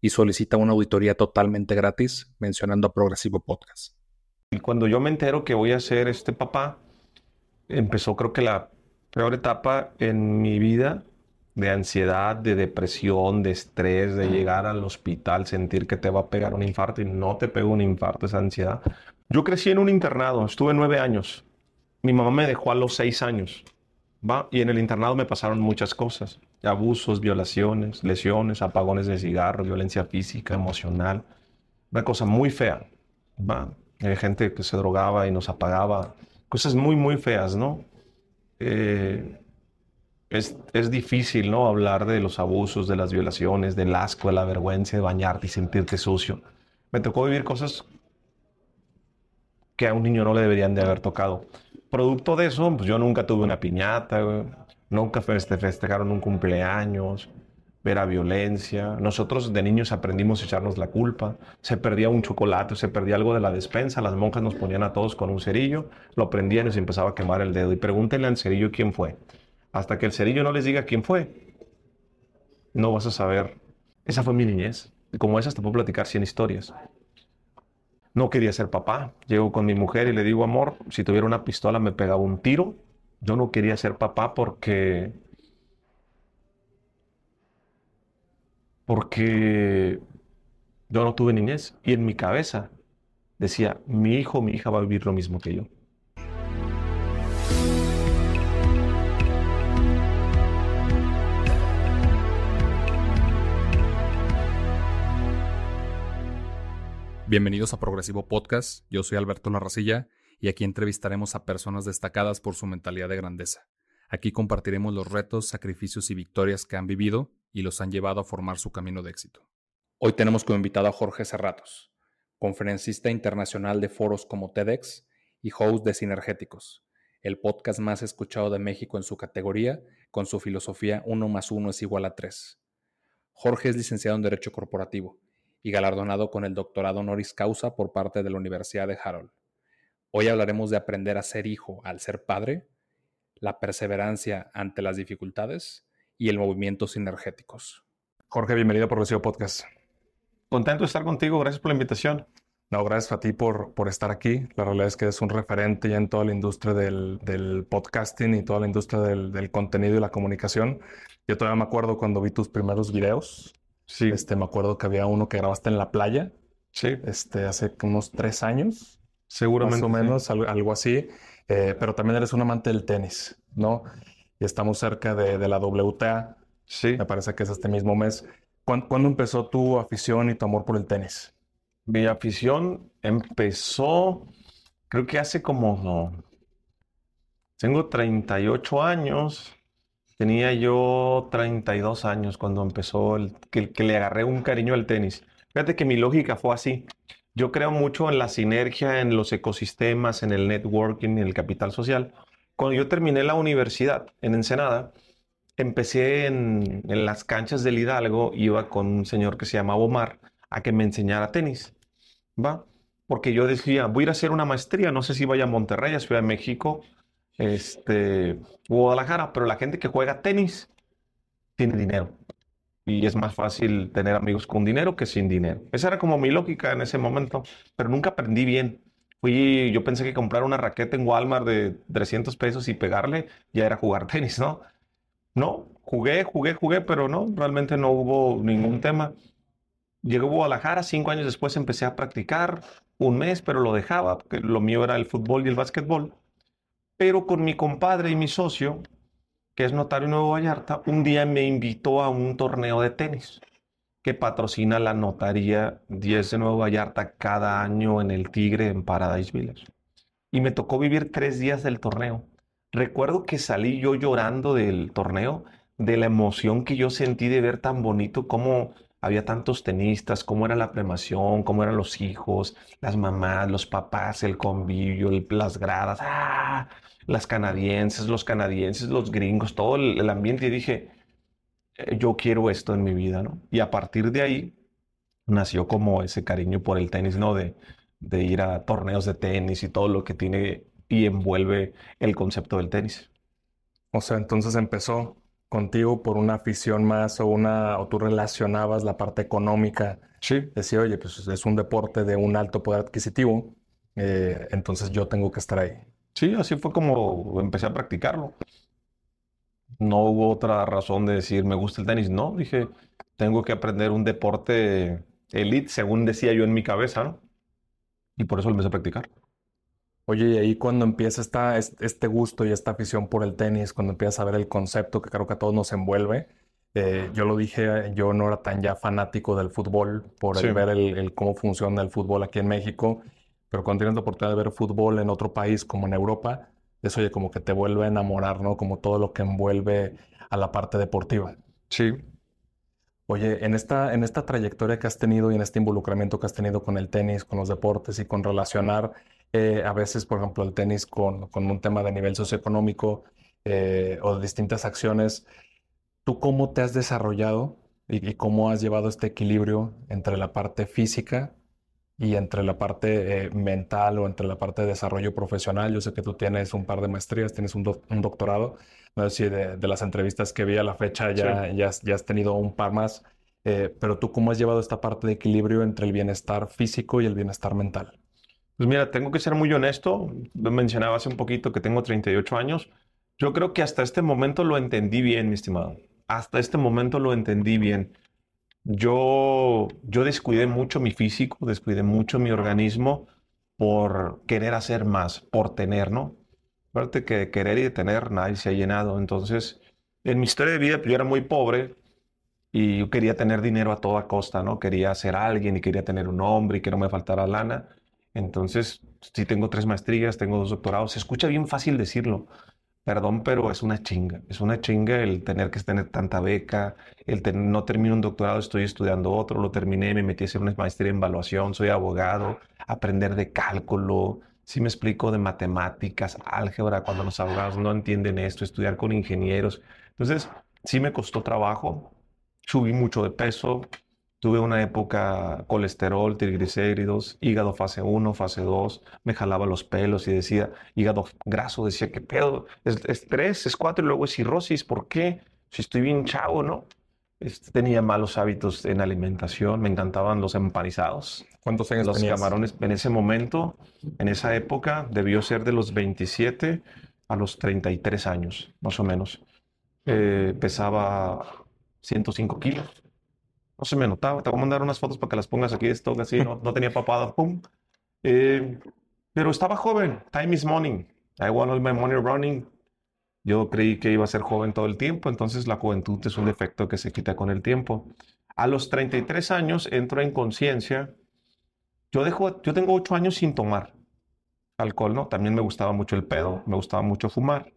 y solicita una auditoría totalmente gratis mencionando a Progresivo Podcast. Y cuando yo me entero que voy a ser este papá, empezó creo que la peor etapa en mi vida de ansiedad, de depresión, de estrés, de llegar al hospital, sentir que te va a pegar un infarto y no te pega un infarto, esa ansiedad. Yo crecí en un internado, estuve nueve años. Mi mamá me dejó a los seis años. ¿va? Y en el internado me pasaron muchas cosas. Abusos, violaciones, lesiones, apagones de cigarro, violencia física, emocional. Una cosa muy fea. Hay gente que se drogaba y nos apagaba. Cosas muy, muy feas, ¿no? Eh, es, es, difícil, ¿no? Hablar de los abusos, de las violaciones, del asco, de la vergüenza, de bañarte y sentirte sucio. Me tocó vivir cosas que a un niño no le deberían de haber tocado. Producto de eso, pues yo nunca tuve una piñata, nunca festejaron un cumpleaños, era violencia. Nosotros de niños aprendimos a echarnos la culpa. Se perdía un chocolate, se perdía algo de la despensa, las monjas nos ponían a todos con un cerillo, lo prendían y se empezaba a quemar el dedo. Y pregúntenle al cerillo quién fue. Hasta que el cerillo no les diga quién fue, no vas a saber. Esa fue mi niñez. Como esas te puedo platicar 100 historias. No quería ser papá. Llego con mi mujer y le digo, amor, si tuviera una pistola me pegaba un tiro. Yo no quería ser papá porque... Porque yo no tuve niñez. Y en mi cabeza decía, mi hijo, mi hija va a vivir lo mismo que yo. Bienvenidos a Progresivo Podcast, yo soy Alberto Larracilla y aquí entrevistaremos a personas destacadas por su mentalidad de grandeza. Aquí compartiremos los retos, sacrificios y victorias que han vivido y los han llevado a formar su camino de éxito. Hoy tenemos como invitado a Jorge Serratos, conferencista internacional de foros como TEDx y host de Sinergéticos, el podcast más escuchado de México en su categoría, con su filosofía 1 más 1 es igual a 3. Jorge es licenciado en Derecho Corporativo y galardonado con el doctorado honoris causa por parte de la Universidad de Harold. Hoy hablaremos de aprender a ser hijo al ser padre, la perseverancia ante las dificultades y el movimiento sinergéticos. Jorge, bienvenido a Progresivo Podcast. Contento de estar contigo, gracias por la invitación. No, gracias a ti por, por estar aquí. La realidad es que es un referente ya en toda la industria del, del podcasting y toda la industria del, del, contenido y la comunicación. Yo todavía me acuerdo cuando vi tus primeros videos Sí. Este, me acuerdo que había uno que grabaste en la playa. Sí. Este, hace unos tres años. Seguramente. Más o menos, algo, así. Eh, pero también eres un amante del tenis, ¿no? Y estamos cerca de, de, la WTA. Sí. Me parece que es este mismo mes. ¿Cuándo, ¿Cuándo, empezó tu afición y tu amor por el tenis? Mi afición empezó, creo que hace como, no, tengo 38 años Tenía yo 32 años cuando empezó el, que, que, le agarré un cariño al tenis. Fíjate que mi lógica fue así. Yo creo mucho en la sinergia, en los ecosistemas, en el networking, en el capital social. Cuando yo terminé la universidad en Ensenada, empecé en, las canchas del Hidalgo, iba con un señor que se llamaba Omar a que me enseñara tenis. ¿Va? Porque yo decía, voy a ir a hacer una maestría, no sé si vaya a Monterrey, a Ciudad de México, este, Guadalajara, pero la gente que juega tenis tiene dinero. Y es más fácil tener amigos con dinero que sin dinero. Esa era como mi lógica en ese momento, pero nunca aprendí bien. Fui, yo pensé que comprar una raqueta en Walmart de 300 pesos y pegarle ya era jugar tenis, ¿no? No, jugué, jugué, jugué, pero no, realmente no hubo ningún tema. Llegué a Guadalajara, cinco años después empecé a practicar, un mes, pero lo dejaba, porque lo mío era el fútbol y el básquetbol. Pero con mi compadre y mi socio, que es notario Nuevo Vallarta, un día me invitó a un torneo de tenis que patrocina la notaría 10 de Nuevo Vallarta cada año en el Tigre en Paradise Village. Y me tocó vivir tres días del torneo. Recuerdo que salí yo llorando del torneo, de la emoción que yo sentí de ver tan bonito cómo había tantos tenistas, cómo era la premación, cómo eran los hijos, las mamás, los papás, el convivio, las gradas, ¡ah! Las canadienses, los canadienses, los gringos, todo el, ambiente. Y dije, eh, yo quiero esto en mi vida, ¿no? Y a partir de ahí nació como ese cariño por el tenis, ¿no? De, de ir a torneos de tenis y todo lo que tiene y envuelve el concepto del tenis. O sea, entonces empezó contigo por una afición más o una o tú relacionabas la parte económica. Sí. Decía, oye, pues es un deporte de un alto poder adquisitivo, eh, entonces yo tengo que estar ahí. Sí, así fue como empecé a practicarlo. No hubo otra razón de decir me gusta el tenis. No, dije, tengo que aprender un deporte elite, según decía yo en mi cabeza, ¿no? Y por eso lo empecé a practicar. Oye, y ahí cuando empieza esta, este gusto y esta afición por el tenis, cuando empiezas a ver el concepto que creo que a todos nos envuelve, eh, yo lo dije, yo no era tan ya fanático del fútbol por ver el, cómo funciona el fútbol aquí en México, pero cuando tienes la oportunidad de ver fútbol en otro país como en Europa, eso oye, como que te vuelve a enamorar, ¿no? Como todo lo que envuelve a la parte deportiva. Sí. Oye, en esta, en esta trayectoria que has tenido y en este involucramiento que has tenido con el tenis, con los deportes y con relacionar eh, a veces, por ejemplo, el tenis con, un tema de nivel socioeconómico eh, o de distintas acciones. ¿Tú cómo te has desarrollado y, cómo has llevado este equilibrio entre la parte física y entre la parte eh, mental o entre la parte de desarrollo profesional? Yo sé que tú tienes un par de maestrías, tienes un, doctorado. No sé si de, las entrevistas que vi a la fecha ya, ya, has tenido un par más. pero tú, ¿cómo has llevado esta parte de equilibrio entre el bienestar físico y el bienestar mental? Pues mira, tengo que ser muy honesto. Mencionaba hace un poquito que tengo 38 años. Yo creo que hasta este momento lo entendí bien, mi estimado. Hasta este momento lo entendí bien. Yo, yo descuidé mucho mi físico, descuidé mucho mi organismo por querer hacer más, por tener, ¿no? Aparte que querer y de tener nadie se ha llenado. Entonces, en mi historia de vida, pues, yo era muy pobre y yo quería tener dinero a toda costa, ¿no? Quería ser alguien y quería tener un hombre y que no me faltara lana. Entonces, si tengo tres maestrías, tengo dos doctorados, se escucha bien fácil decirlo. Perdón, pero es una chinga. Es una chinga el tener que tener tanta beca, el no termino un doctorado, estoy estudiando otro, lo terminé, me metí a hacer una maestría en evaluación, soy abogado, aprender de cálculo, si me explico de matemáticas, álgebra, cuando los abogados no entienden esto, estudiar con ingenieros. Entonces, sí me costó trabajo, subí mucho de peso, Tuve una época colesterol, triglicéridos, hígado fase 1, fase 2, me jalaba los pelos y decía, hígado graso, decía, ¿qué pedo? Es, es 3, es 4 y luego es cirrosis, ¿por qué? Si estoy bien chavo, ¿no? Este, tenía malos hábitos en alimentación, me encantaban los empanizados. ¿Cuántos años Los camarones en ese momento, en esa época, debió ser de los 27 a los 33 años, más o menos. Eh, pesaba 105 kilos no se me notaba. Te voy a mandar unas fotos para que las pongas aquí, esto así, no, no tenía papada, pum. Eh, pero estaba joven, time is money. I want all my money running. Yo creí que iba a ser joven todo el tiempo, entonces la juventud es un defecto que se quita con el tiempo. A los 33 años entro en conciencia. Yo, dejo, yo tengo 8 años sin tomar alcohol, ¿no? También me gustaba mucho el pedo, me gustaba mucho fumar.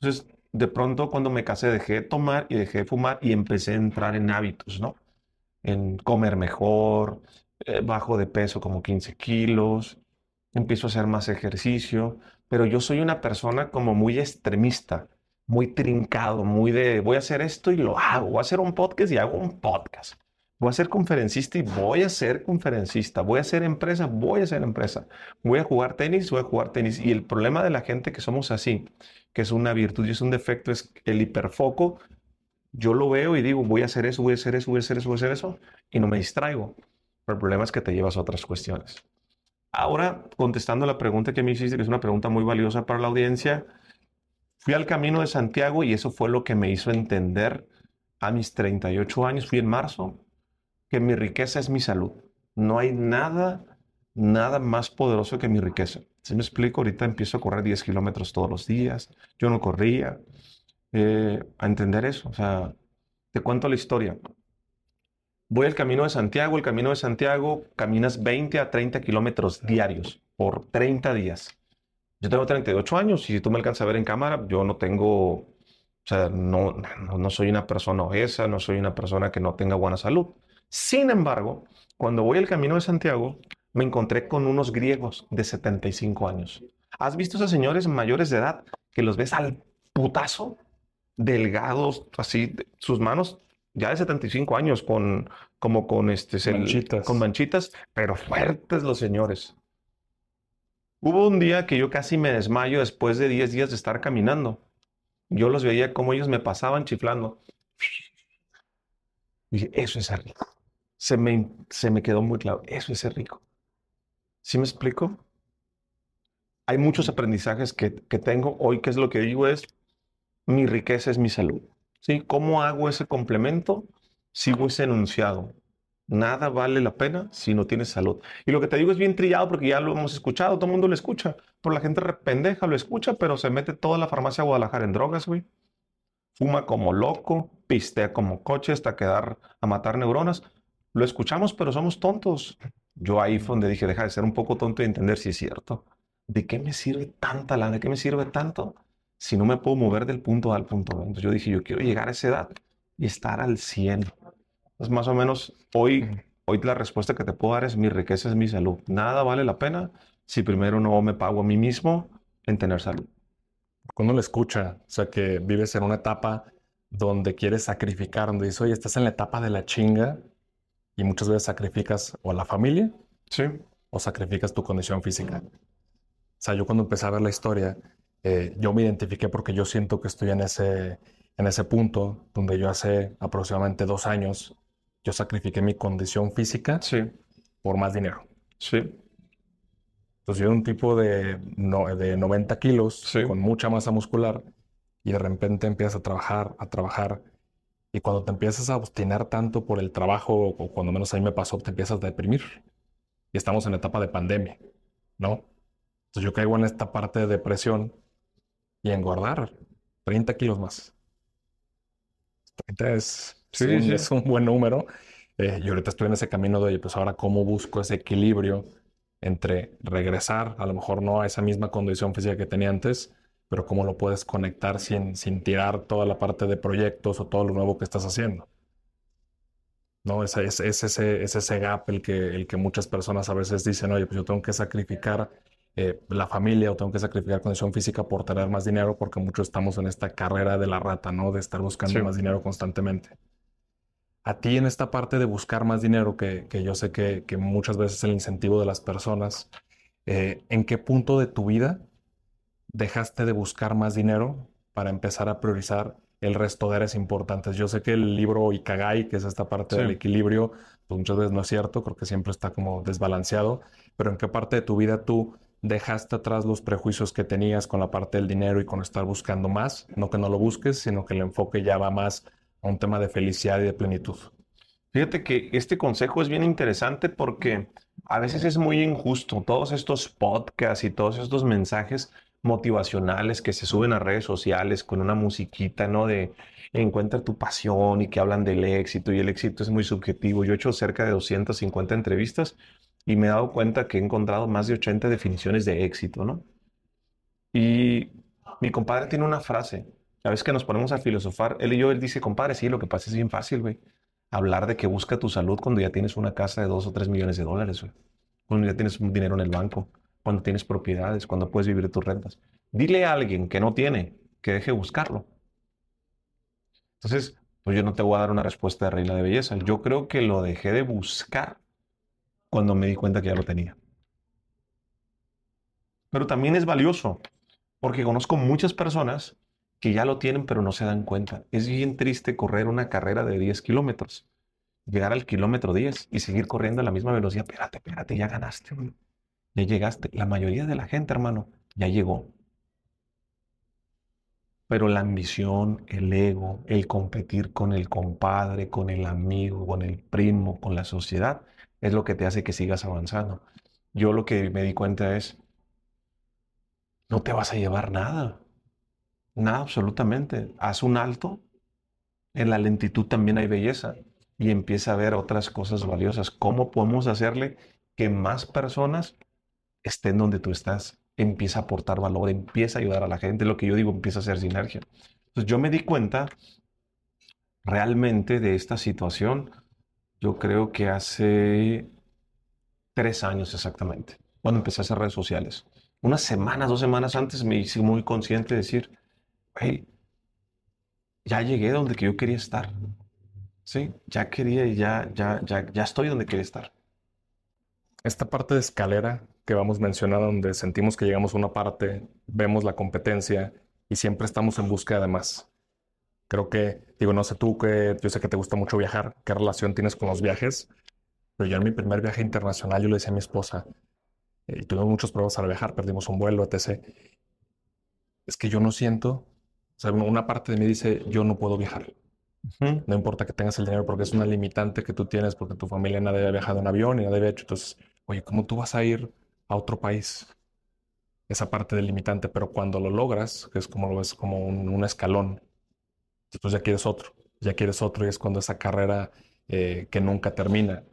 Entonces, de pronto cuando me casé dejé de tomar y dejé de fumar y empecé a entrar en hábitos, ¿no? En comer mejor, eh, bajo de peso como 15 kilos, empiezo a hacer más ejercicio, pero yo soy una persona como muy extremista, muy trincado, muy de voy a hacer esto y lo hago, voy a hacer un podcast y hago un podcast. Voy a ser conferencista y voy a ser conferencista. Voy a ser empresa, voy a ser empresa. Voy a jugar tenis, voy a jugar tenis. Y el problema de la gente que somos así, que es una virtud y es un defecto, es el hiperfoco yo lo veo y digo, voy a hacer eso, voy a hacer eso, voy a hacer eso, voy a hacer eso, y no me distraigo. Pero el problema es que te llevas a otras cuestiones. Ahora, contestando la pregunta que me hiciste, que es una pregunta muy valiosa para la audiencia, fui al Camino de Santiago y eso fue lo que me hizo entender a mis 38 años, fui en marzo, que mi riqueza es mi salud. No hay nada, nada más poderoso que mi riqueza. Si me explico, ahorita empiezo a correr 10 kilómetros todos los días. Yo no corría, eh, a entender eso. O sea, te cuento la historia. Voy al Camino de Santiago. El Camino de Santiago caminas 20 a 30 kilómetros diarios por 30 días. Yo tengo 38 años y si tú me alcanzas a ver en cámara, yo no tengo, o sea, no, no, no soy una persona obesa, no soy una persona que no tenga buena salud. Sin embargo, cuando voy al Camino de Santiago, me encontré con unos griegos de 75 años. ¿Has visto esos señores mayores de edad que los ves al putazo? Delgados, así, sus manos ya de 75 años, con, como con, este, manchitas. con manchitas, pero fuertes los señores. Hubo un día que yo casi me desmayo después de 10 días de estar caminando. Yo los veía como ellos me pasaban chiflando. Y dije, eso es ser rico. Se me, se me quedó muy claro, eso es ser rico. ¿Sí me explico? Hay muchos aprendizajes que, que tengo. Hoy, ¿qué es lo que digo? Es, mi riqueza es mi salud. ¿Sí? ¿Cómo hago ese complemento? Sigo ese enunciado. Nada vale la pena si no tienes salud. Y lo que te digo es bien trillado porque ya lo hemos escuchado, todo el mundo lo escucha. Pero la gente pendeja lo escucha, pero se mete toda la farmacia de Guadalajara en drogas, güey. Fuma como loco, pistea como coche hasta quedar a matar neuronas. Lo escuchamos, pero somos tontos. Yo ahí fue donde dije, deja de ser un poco tonto y entender si es cierto. ¿De qué me sirve tanta lana? ¿De qué me sirve tanto si no me puedo mover del punto A al punto B? Entonces yo dije, yo quiero llegar a esa edad y estar al 100. Entonces más o menos hoy, hoy la respuesta que te puedo dar es mi riqueza es mi salud. Nada vale la pena si primero no me pago a mí mismo en tener salud. Cuando le escucha, o sea, que vives en una etapa donde quieres sacrificar, donde dices, oye, estás en la etapa de la chinga y muchas veces sacrificas o a la familia Sí. o sacrificas tu condición física. O sea, yo cuando empecé a ver la historia, eh, yo me identifiqué porque yo siento que estoy en ese, en ese punto donde yo hace aproximadamente dos años, yo sacrifiqué mi condición física Sí. por más dinero. Sí. Entonces yo era un tipo de, no- de 90 kilos Sí. con mucha masa muscular y de repente empiezas a trabajar, a trabajar y cuando te empiezas a obstinar tanto por el trabajo, o cuando menos a mí me pasó, te empiezas a deprimir. Y estamos en etapa de pandemia, ¿no? Entonces yo caigo en esta parte de depresión y engordar 30 kilos más. 30 es, Sí, un, sí. es un buen número. Eh, y ahorita estoy en ese camino de, oye, pues ahora cómo busco ese equilibrio entre regresar, a lo mejor no a esa misma condición física que tenía antes, pero cómo lo puedes conectar sin, sin tirar toda la parte de proyectos o todo lo nuevo que estás haciendo. No, es, es, es ese, es ese gap el que, el que muchas personas a veces dicen, oye, pues yo tengo que sacrificar eh, la familia o tengo que sacrificar condición física por tener más dinero, porque muchos estamos en esta carrera de la rata, ¿no? De estar buscando Sí. más dinero constantemente. A ti en esta parte de buscar más dinero, que, que yo sé que, que muchas veces es el incentivo de las personas, eh, ¿en qué punto de tu vida dejaste de buscar más dinero para empezar a priorizar el resto de áreas importantes? Yo sé que el libro Ikagai, que es esta parte Sí. del equilibrio, pues muchas veces no es cierto, creo que siempre está como desbalanceado, pero ¿en qué parte de tu vida tú dejaste atrás los prejuicios que tenías con la parte del dinero y con estar buscando más? No que no lo busques, sino que el enfoque ya va más a un tema de felicidad y de plenitud. Fíjate que este consejo es bien interesante porque a veces es muy injusto. Todos estos podcasts y todos estos mensajes motivacionales que se suben a redes sociales con una musiquita, ¿no? De encuentra tu pasión y que hablan del éxito y el éxito es muy subjetivo. Yo he hecho cerca de 250 entrevistas y me he dado cuenta que he encontrado más de 80 definiciones de éxito, ¿no? Y mi compadre tiene una frase. A veces que nos ponemos a filosofar, él y yo, él dice, compadre, sí, lo que pasa es bien fácil, güey hablar de que busca tu salud cuando ya tienes una casa de dos o tres millones de dólares, güey. Cuando ya tienes dinero en el banco, cuando tienes propiedades, cuando puedes vivir tus rentas. Dile a alguien que no tiene que deje de buscarlo. Entonces, pues yo no te voy a dar una respuesta de reina de belleza. Yo creo que lo dejé de buscar cuando me di cuenta que ya lo tenía. Pero también es valioso, porque conozco muchas personas que ya lo tienen, pero no se dan cuenta. Es bien triste correr una carrera de 10 kilómetros, llegar al kilómetro 10 y seguir corriendo a la misma velocidad. Espérate, espérate, ya ganaste. Ya llegaste. La mayoría de la gente, hermano, ya llegó. Pero la ambición, el ego, el competir con el compadre, con el amigo, con el primo, con la sociedad, es lo que te hace que sigas avanzando. Yo lo que me di cuenta es, no te vas a llevar nada. Nada, absolutamente. Haz un alto. En la lentitud también hay belleza. Y empieza a ver otras cosas valiosas. ¿Cómo podemos hacerle que más personas estén donde tú estás? Empieza a aportar valor, empieza a ayudar a la gente. Lo que yo digo, empieza a hacer sinergia. Entonces yo me di cuenta realmente de esta situación yo creo que hace tres años exactamente, cuando empecé a hacer redes sociales. Unas semanas, dos semanas antes me hice muy consciente de decir, hey, ya llegué donde que yo quería estar. Sí, ya quería y ya, ya, ya, ya estoy donde quería estar. Esta parte de escalera que vamos mencionando, donde sentimos que llegamos a una parte, vemos la competencia y siempre estamos en búsqueda de más. Creo que, digo, no sé tú, que yo sé que te gusta mucho viajar, ¿qué relación tienes con los viajes? Pero yo en mi primer viaje internacional, yo le decía a mi esposa, eh, y tuvimos muchos pruebas al viajar, perdimos un vuelo, etc. Es que yo no siento, o sea, una parte de mí dice, yo no puedo viajar. No importa que tengas el dinero porque es una limitante que tú tienes porque tu familia nadie había viajado en avión y nadie había hecho. Entonces, oye, ¿cómo tú vas a ir a otro país? Esa parte del limitante, pero cuando lo logras, que es como lo ves como un, escalón, después ya quieres otro, ya quieres otro y es cuando esa carrera eh, que nunca termina.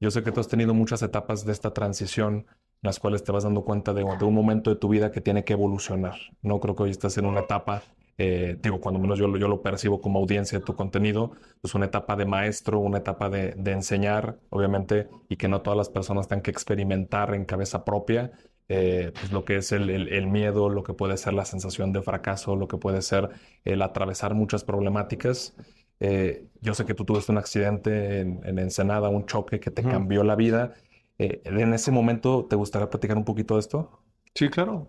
Yo sé que tú has tenido muchas etapas de esta transición en las cuales te vas dando cuenta de, de un momento de tu vida que tiene que evolucionar. No creo que hoy estés en una etapa eh, digo, cuando menos yo, yo lo percibo como audiencia de tu contenido, es pues una etapa de maestro, una etapa de, enseñar, obviamente, y que no todas las personas tengan que experimentar en cabeza propia, eh, pues lo que es el, miedo, lo que puede ser la sensación de fracaso, lo que puede ser el atravesar muchas problemáticas. Eh, yo sé que tú tuviste un accidente en, Ensenada, un choque que te cambió la vida. en ese momento, ¿te gustaría platicar un poquito de esto? Sí, claro.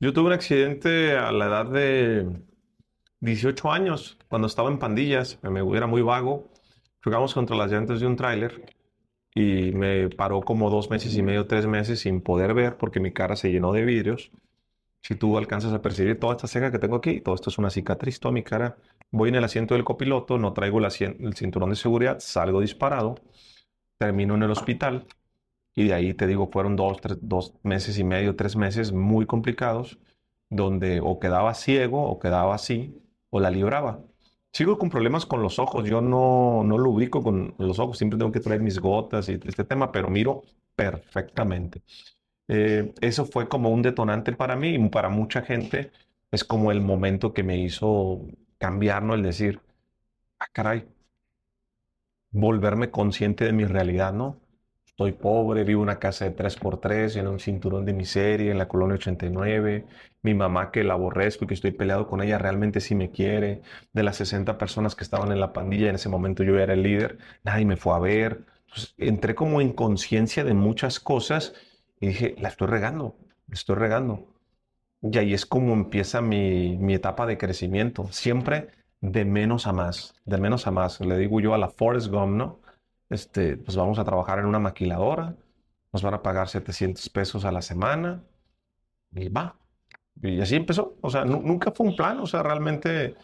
Yo tuve un accidente a la edad de 18 años, cuando estaba en pandillas, me era muy vago, jugamos contra las llantas de un tráiler y me paró como dos meses y medio, tres meses sin poder ver porque mi cara se llenó de vidrios. Si tú alcanzas a percibir toda esta ceja que tengo aquí, todo esto es una cicatriz, toda mi cara. Voy en el asiento del copiloto, no traigo el, el cinturón de seguridad, salgo disparado, termino en el hospital y de ahí te digo, fueron dos, dos meses y medio, tres meses muy complicados, donde o quedaba ciego o quedaba así, o la libraba. Sigo con problemas con los ojos, yo no, no lo ubico con los ojos, siempre tengo que traer mis gotas y este tema, pero miro perfectamente. Eh, eso fue como un detonante para mí y para mucha gente es como el momento que me hizo cambiar, ¿no? El decir, ah, caray, volverme consciente de mi realidad, ¿no? Estoy pobre, vivo en una casa de 3x3, en un cinturón de miseria, en la colonia 89. Mi mamá que la aborrezco y que estoy peleado con ella, realmente sí me quiere. De las 60 personas que estaban en la pandilla, en ese momento yo era el líder, nadie me fue a ver. entré como en conciencia de muchas cosas y dije, la estoy regando, la estoy regando. Y ahí es como empieza mi, mi etapa de crecimiento. Siempre de menos a más, de menos a más. Le digo yo a la Forrest Gump, ¿no? Este, pues vamos a trabajar en una maquiladora, nos van a pagar 700 pesos a la semana y va. Y así empezó. O sea, nunca fue un plan. O sea, realmente,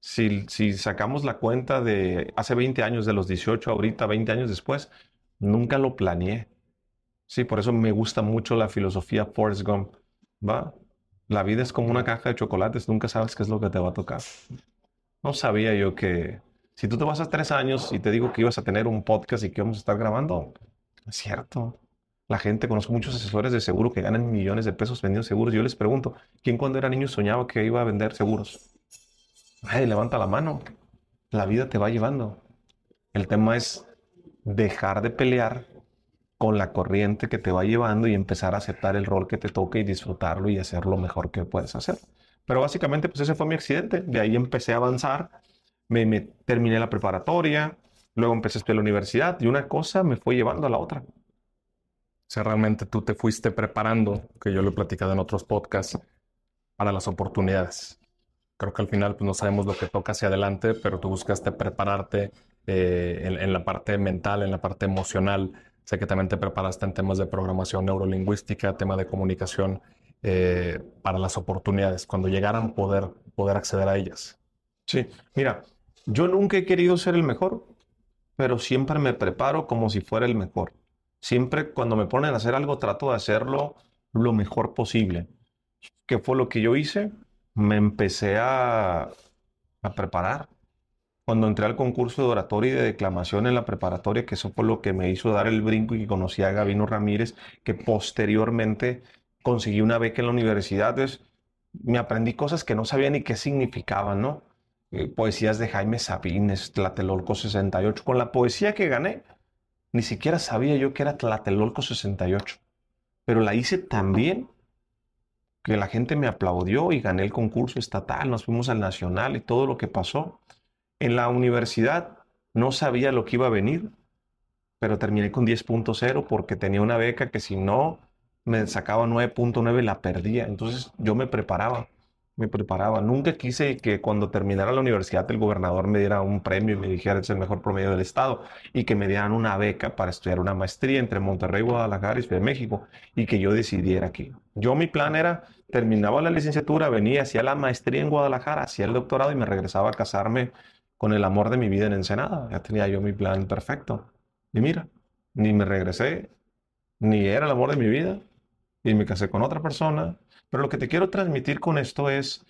si, si sacamos la cuenta de hace 20 años, de los 18 ahorita, 20 años después, nunca lo planeé. Sí, por eso me gusta mucho la filosofía Forrest Gump. ¿Va? La vida es como una caja de chocolates, nunca sabes qué es lo que te va a tocar. No sabía yo que si tú te vas a tres años y te digo que ibas a tener un podcast y que vamos a estar grabando, es cierto. La gente, conozco muchos asesores de seguro que ganan millones de pesos vendiendo seguros. Yo les pregunto, ¿quién cuando era niño soñaba que iba a vender seguros? Ay, levanta la mano. La vida te va llevando. El tema es dejar de pelear con la corriente que te va llevando y empezar a aceptar el rol que te toca y disfrutarlo y hacer lo mejor que puedes hacer. Pero básicamente, pues ese fue mi accidente. De ahí empecé a avanzar me, terminé la preparatoria, luego empecé a estudiar la universidad y una cosa me fue llevando a la otra. O sea, realmente tú te fuiste preparando, que yo lo he platicado en otros podcasts, para las oportunidades. Creo que al final pues, no sabemos lo que toca hacia adelante, pero tú buscaste prepararte eh, en, la parte mental, en la parte emocional. Sé que también te preparaste en temas de programación neurolingüística, tema de comunicación, eh, para las oportunidades, cuando llegaran poder, poder acceder a ellas. Sí, mira, yo nunca he querido ser el mejor, pero siempre me preparo como si fuera el mejor. Siempre cuando me ponen a hacer algo trato de hacerlo lo mejor posible. ¿Qué fue lo que yo hice? Me empecé a, a preparar. Cuando entré al concurso de oratoria y de declamación en la preparatoria, que eso fue lo que me hizo dar el brinco y que conocí a Gabino Ramírez, que posteriormente conseguí una beca en la universidad, me aprendí cosas que no sabía ni qué significaban, ¿no? Eh, poesías de Jaime Sabines, Tlatelolco 68. Con la poesía que gané, ni siquiera sabía yo que era Tlatelolco 68, pero la hice tan bien que la gente me aplaudió y gané el concurso estatal, nos fuimos al nacional y todo lo que pasó. En la universidad no sabía lo que iba a venir, pero terminé con 10.0 porque tenía una beca que si no me sacaba 9.9 la perdía. Entonces yo me preparaba me preparaba. Nunca quise que cuando terminara la universidad el gobernador me diera un premio y me dijera es el mejor promedio del estado y que me dieran una beca para estudiar una maestría entre Monterrey, Guadalajara y Ciudad de México y que yo decidiera aquí. Yo mi plan era, terminaba la licenciatura, venía, hacía la maestría en Guadalajara, hacía el doctorado y me regresaba a casarme con el amor de mi vida en Ensenada. Ya tenía yo mi plan perfecto. Y mira, ni me regresé, ni era el amor de mi vida, y me casé con otra persona, pero lo que te quiero transmitir con esto es,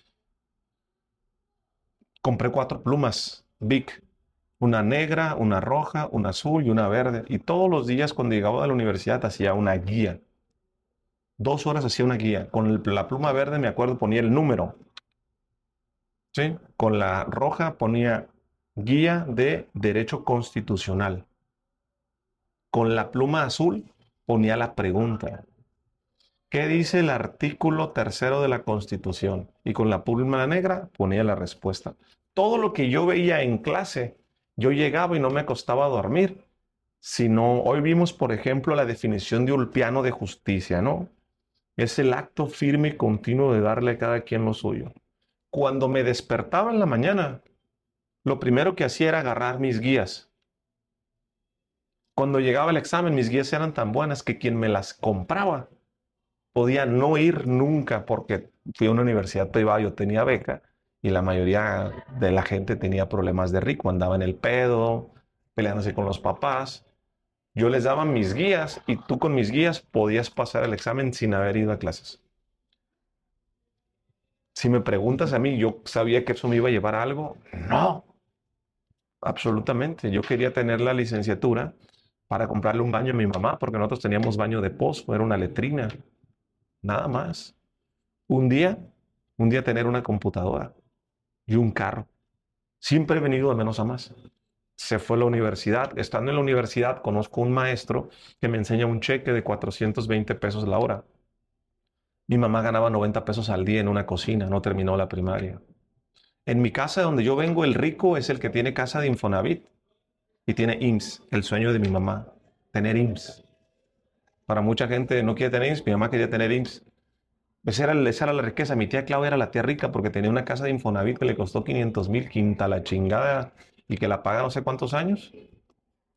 compré cuatro plumas Big, una negra, una roja, una azul y una verde. Y todos los días cuando llegaba a la universidad hacía una guía. Dos horas hacía una guía. Con la pluma verde me acuerdo ponía el número. ¿Sí? Con la roja ponía guía de derecho constitucional. Con la pluma azul ponía la pregunta. ¿Qué dice el artículo tercero de la Constitución? Y con la pluma negra ponía la respuesta. Todo lo que yo veía en clase, yo llegaba y no me costaba dormir. Sino, hoy vimos, por ejemplo, la definición de Ulpiano de justicia, ¿no? Es el acto firme y continuo de darle a cada quien lo suyo. Cuando me despertaba en la mañana, lo primero que hacía era agarrar mis guías. Cuando llegaba el examen, mis guías eran tan buenas que quien me las compraba podía no ir nunca porque fui a una universidad privada, yo tenía beca y la mayoría de la gente tenía problemas de rico, andaba en el pedo, peleándose con los papás. Yo les daba mis guías y tú con mis guías podías pasar el examen sin haber ido a clases. Si me preguntas a mí, ¿yo sabía que eso me iba a llevar algo? No, absolutamente. Yo quería tener la licenciatura para comprarle un baño a mi mamá, porque nosotros teníamos baño de pozo, era una letrina nada más. Un día, un día tener una computadora y un carro. Siempre he venido de menos a más. Se fue a la universidad. Estando en la universidad, conozco un maestro que me enseña un cheque de 420 pesos la hora. Mi mamá ganaba 90 pesos al día en una cocina, no terminó la primaria. En mi casa donde yo vengo, el rico es el que tiene casa de Infonavit y tiene IMSS, el sueño de mi mamá, tener IMSS. Para mucha gente no quiere tener IMSS, mi mamá quería tener IMSS. Esa era, esa era la riqueza. Mi tía Claudia era la tía rica porque tenía una casa de Infonavit que le costó 500 mil, quinta la chingada y que la paga no sé cuántos años.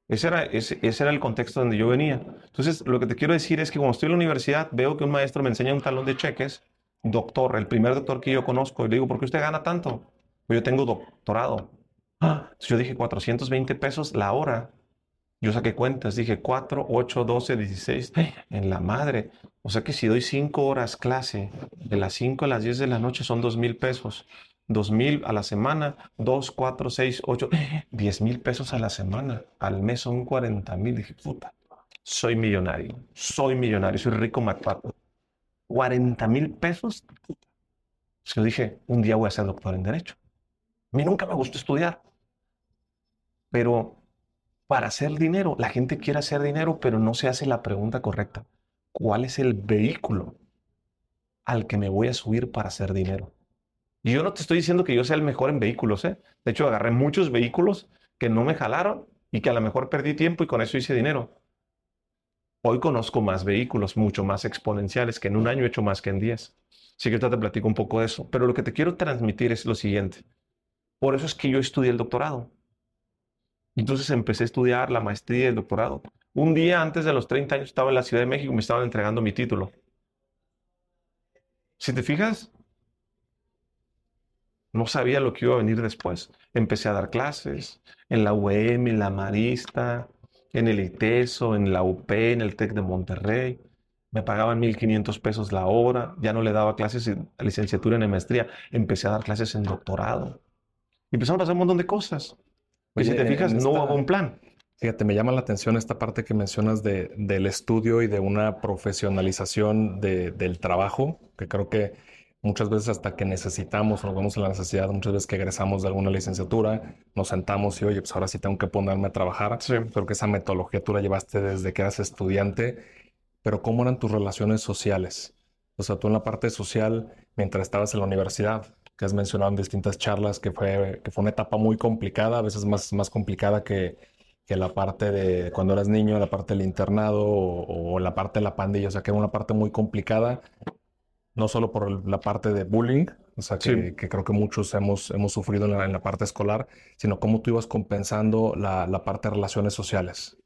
Ese era, ese, ese, era el contexto donde yo venía. Entonces, lo que te quiero decir es que cuando estoy en la universidad, veo que un maestro me enseña un talón de cheques, doctor, el primer doctor que yo conozco, y le digo, ¿por qué usted gana tanto? Pues yo tengo doctorado. Ah, yo dije 420 pesos la hora. Yo saqué cuentas, dije 4, 8, 12, 16, en la madre. O sea que si doy 5 horas clase, de las 5 a las 10 de la noche son 2 mil pesos. 2 mil a la semana, 2, 4, 6, 8, 10 mil pesos a la semana. Al mes son 40 mil. Dije, puta, soy millonario, soy millonario, soy rico MacPato. 40 mil pesos. Pues yo dije, un día voy a ser doctor en Derecho. A mí nunca me gustó estudiar. Pero para hacer dinero. La gente quiere hacer dinero, pero no se hace la pregunta correcta. ¿Cuál es el vehículo al que me voy a subir para hacer dinero? Y yo no te estoy diciendo que yo sea el mejor en vehículos, ¿eh? De hecho, agarré muchos vehículos que no me jalaron y que a lo mejor perdí tiempo y con eso hice dinero. Hoy conozco más vehículos, mucho más exponenciales, que en un año he hecho más que en 10. Así que ahorita te platico un poco de eso. Pero lo que te quiero transmitir es lo siguiente. Por eso es que yo estudié el doctorado. Entonces empecé a estudiar la maestría y el doctorado. Un día antes de los 30 años estaba en la Ciudad de México y me estaban entregando mi título. Si te fijas, no sabía lo que iba a venir después. Empecé a dar clases en la UEM, en la Marista, en el ITESO, en la UP, en el TEC de Monterrey. Me pagaban 1.500 pesos la hora. Ya no le daba clases en licenciatura en maestría. Empecé a dar clases en doctorado. Y empezaron a pasar un montón de cosas. Y si te fijas, no hubo un plan. Fíjate, me llama la atención esta parte que mencionas de, del estudio y de una profesionalización de, del trabajo, que creo que muchas veces hasta que necesitamos, nos vemos en la necesidad, muchas veces que egresamos de alguna licenciatura, nos sentamos y, oye, pues ahora sí tengo que ponerme a trabajar. Sí. Creo que esa metodología tú la llevaste desde que eras estudiante, pero ¿cómo eran tus relaciones sociales? O sea, tú en la parte social, mientras estabas en la universidad, que has mencionado en distintas charlas, que fue, que fue una etapa muy complicada, a veces más, más complicada que, que la parte de cuando eras niño, la parte del internado o, o la parte de la pandilla, o sea, que era una parte muy complicada no solo por la parte de bullying, o sea, que, Sí. que creo que muchos hemos, hemos sufrido en la, en la parte escolar, sino cómo tú ibas compensando la, la parte de relaciones sociales.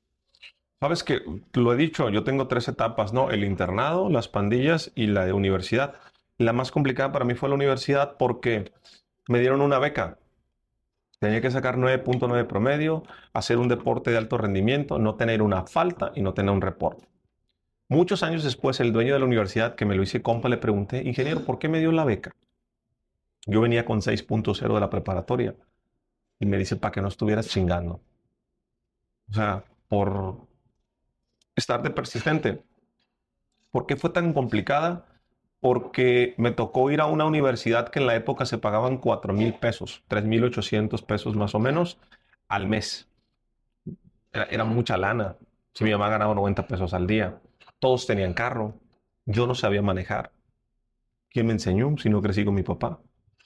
Sabes que lo he dicho, yo tengo tres etapas, ¿no? El internado, las pandillas y la de universidad. La más complicada para mí fue la universidad porque me dieron una beca. Tenía que sacar 9.9 promedio, hacer un deporte de alto rendimiento, no tener una falta y no tener un reporte. Muchos años después, el dueño de la universidad, que me lo hice compa, le pregunté, ingeniero, ¿por qué me dio la beca? Yo venía con 6.0 de la preparatoria y me dice, para que no estuvieras chingando. O sea, por estar de persistente. ¿Por qué fue tan complicada? Porque me tocó ir a una universidad que en la época se pagaban 4 mil pesos, 3 mil 800 pesos más o menos al mes. Era, era mucha lana. Si mi mamá ganaba 90 pesos al día. Todos tenían carro. Yo no sabía manejar. ¿Quién me enseñó si no crecí con mi papá?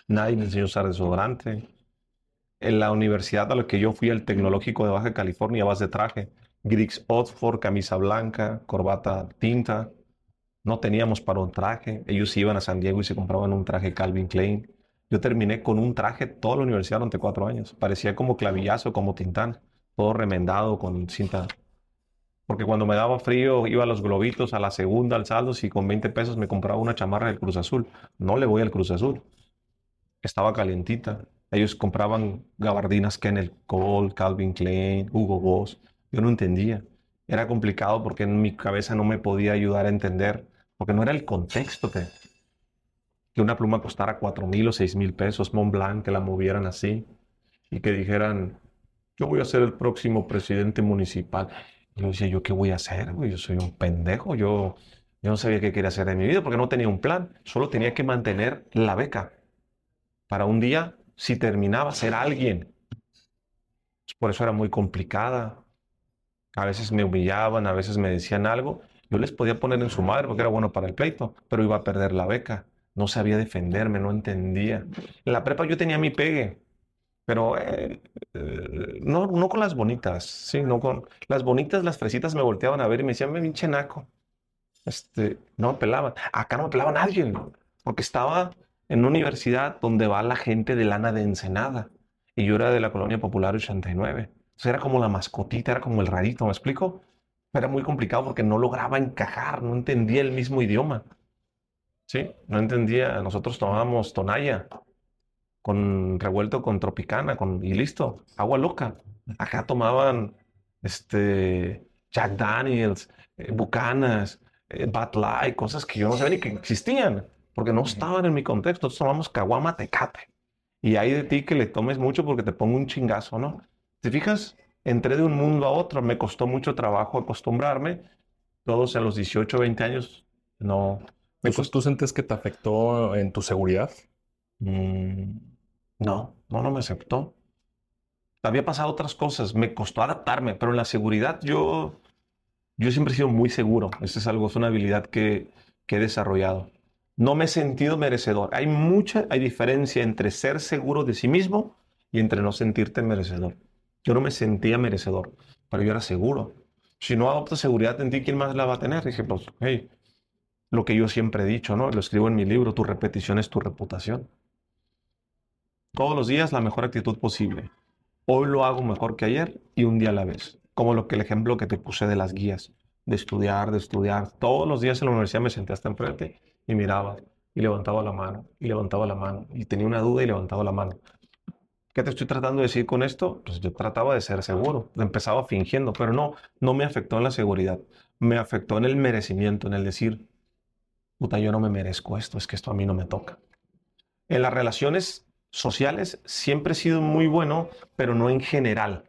Nadie me enseñó a usar desodorante. En la universidad a la que yo fui, al Tecnológico de Baja California, vas de traje. Griggs Oxford, camisa blanca, corbata tinta. No teníamos para un traje. Ellos iban a San Diego y se compraban un traje Calvin Klein. Yo terminé con un traje toda la universidad durante cuatro años. Parecía como clavillazo, como tintán. Todo remendado con cinta. Porque cuando me daba frío, iba a los globitos, a la segunda, al saldo, y con 20 pesos me compraba una chamarra del Cruz Azul. No le voy al Cruz Azul. Estaba calientita. Ellos compraban gabardinas Kenneth Cole, Calvin Klein, Hugo Boss. Yo no entendía. Era complicado porque en mi cabeza no me podía ayudar a entender, porque no era el contexto que, que una pluma costara cuatro mil o seis mil pesos, Mont Blanc, que la movieran así y que dijeran, yo voy a ser el próximo presidente municipal. Y yo decía, ¿yo qué voy a hacer? Yo soy un pendejo. Yo, yo no sabía qué quería hacer de mi vida porque no tenía un plan. Solo tenía que mantener la beca para un día, si terminaba, ser alguien. Por eso era muy complicada. A veces me humillaban, a veces me decían algo. Yo les podía poner en su madre porque era bueno para el pleito, pero iba a perder la beca. No sabía defenderme, no entendía. En la prepa yo tenía mi pegue, pero eh, eh, no, no con las bonitas, sí, no con las bonitas, las fresitas me volteaban a ver y me decían, me pinche naco. Este, no me pelaban. Acá no me pelaba nadie, porque estaba en una universidad donde va la gente de lana de Ensenada y yo era de la colonia popular 89. O sea, era como la mascotita, era como el rarito, ¿me explico? Era muy complicado porque no lograba encajar, no entendía el mismo idioma. Sí, no entendía. Nosotros tomábamos tonalla con revuelto con tropicana con, y listo, agua loca. Acá tomaban este, Jack Daniels, eh, Bucanas, eh, Light, cosas que yo no sabía ni que existían, porque no estaban en mi contexto. Nosotros tomamos caguama tecate. Y hay de ti que le tomes mucho porque te pongo un chingazo, ¿no? ¿Te fijas? Entré de un mundo a otro, me costó mucho trabajo acostumbrarme. Todos a los 18, 20 años, no. Me ¿Tú, tú sientes que te afectó en tu seguridad? Mm, no, no, no me aceptó. Había pasado otras cosas, me costó adaptarme, pero en la seguridad yo, yo siempre he sido muy seguro. Eso es algo, es una habilidad que, que he desarrollado. No me he sentido merecedor. Hay mucha, hay diferencia entre ser seguro de sí mismo y entre no sentirte merecedor. Yo no me sentía merecedor, pero yo era seguro. Si no adoptas seguridad en ti, ¿quién más la va a tener? Dije, pues, hey, lo que yo siempre he dicho, ¿no? Lo escribo en mi libro, tu repetición es tu reputación. Todos los días la mejor actitud posible. Hoy lo hago mejor que ayer y un día a la vez. Como lo que el ejemplo que te puse de las guías, de estudiar, de estudiar. Todos los días en la universidad me senté hasta enfrente y miraba y levantaba la mano y levantaba la mano y tenía una duda y levantaba la mano. ¿Qué te estoy tratando de decir con esto? Pues yo trataba de ser seguro, empezaba fingiendo, pero no, no me afectó en la seguridad, me afectó en el merecimiento, en el decir, puta, yo no me merezco esto, es que esto a mí no me toca. En las relaciones sociales siempre he sido muy bueno, pero no en general,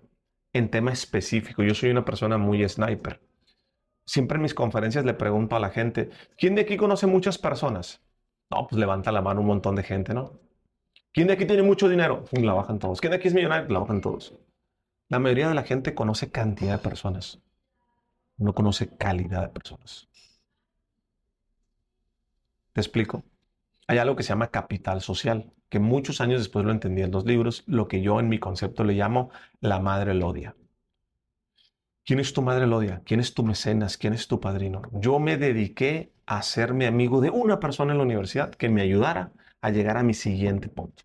en tema específico. Yo soy una persona muy sniper. Siempre en mis conferencias le pregunto a la gente, ¿quién de aquí conoce muchas personas? No, pues levanta la mano un montón de gente, ¿no? ¿Quién de aquí tiene mucho dinero? La bajan todos. ¿Quién de aquí es millonario? La bajan todos. La mayoría de la gente conoce cantidad de personas. No conoce calidad de personas. ¿Te explico? Hay algo que se llama capital social, que muchos años después lo entendí en los libros, lo que yo en mi concepto le llamo la madre Lodia. ¿Quién es tu madre Lodia? ¿Quién es tu mecenas? ¿Quién es tu padrino? Yo me dediqué a hacerme amigo de una persona en la universidad que me ayudara a llegar a mi siguiente punto.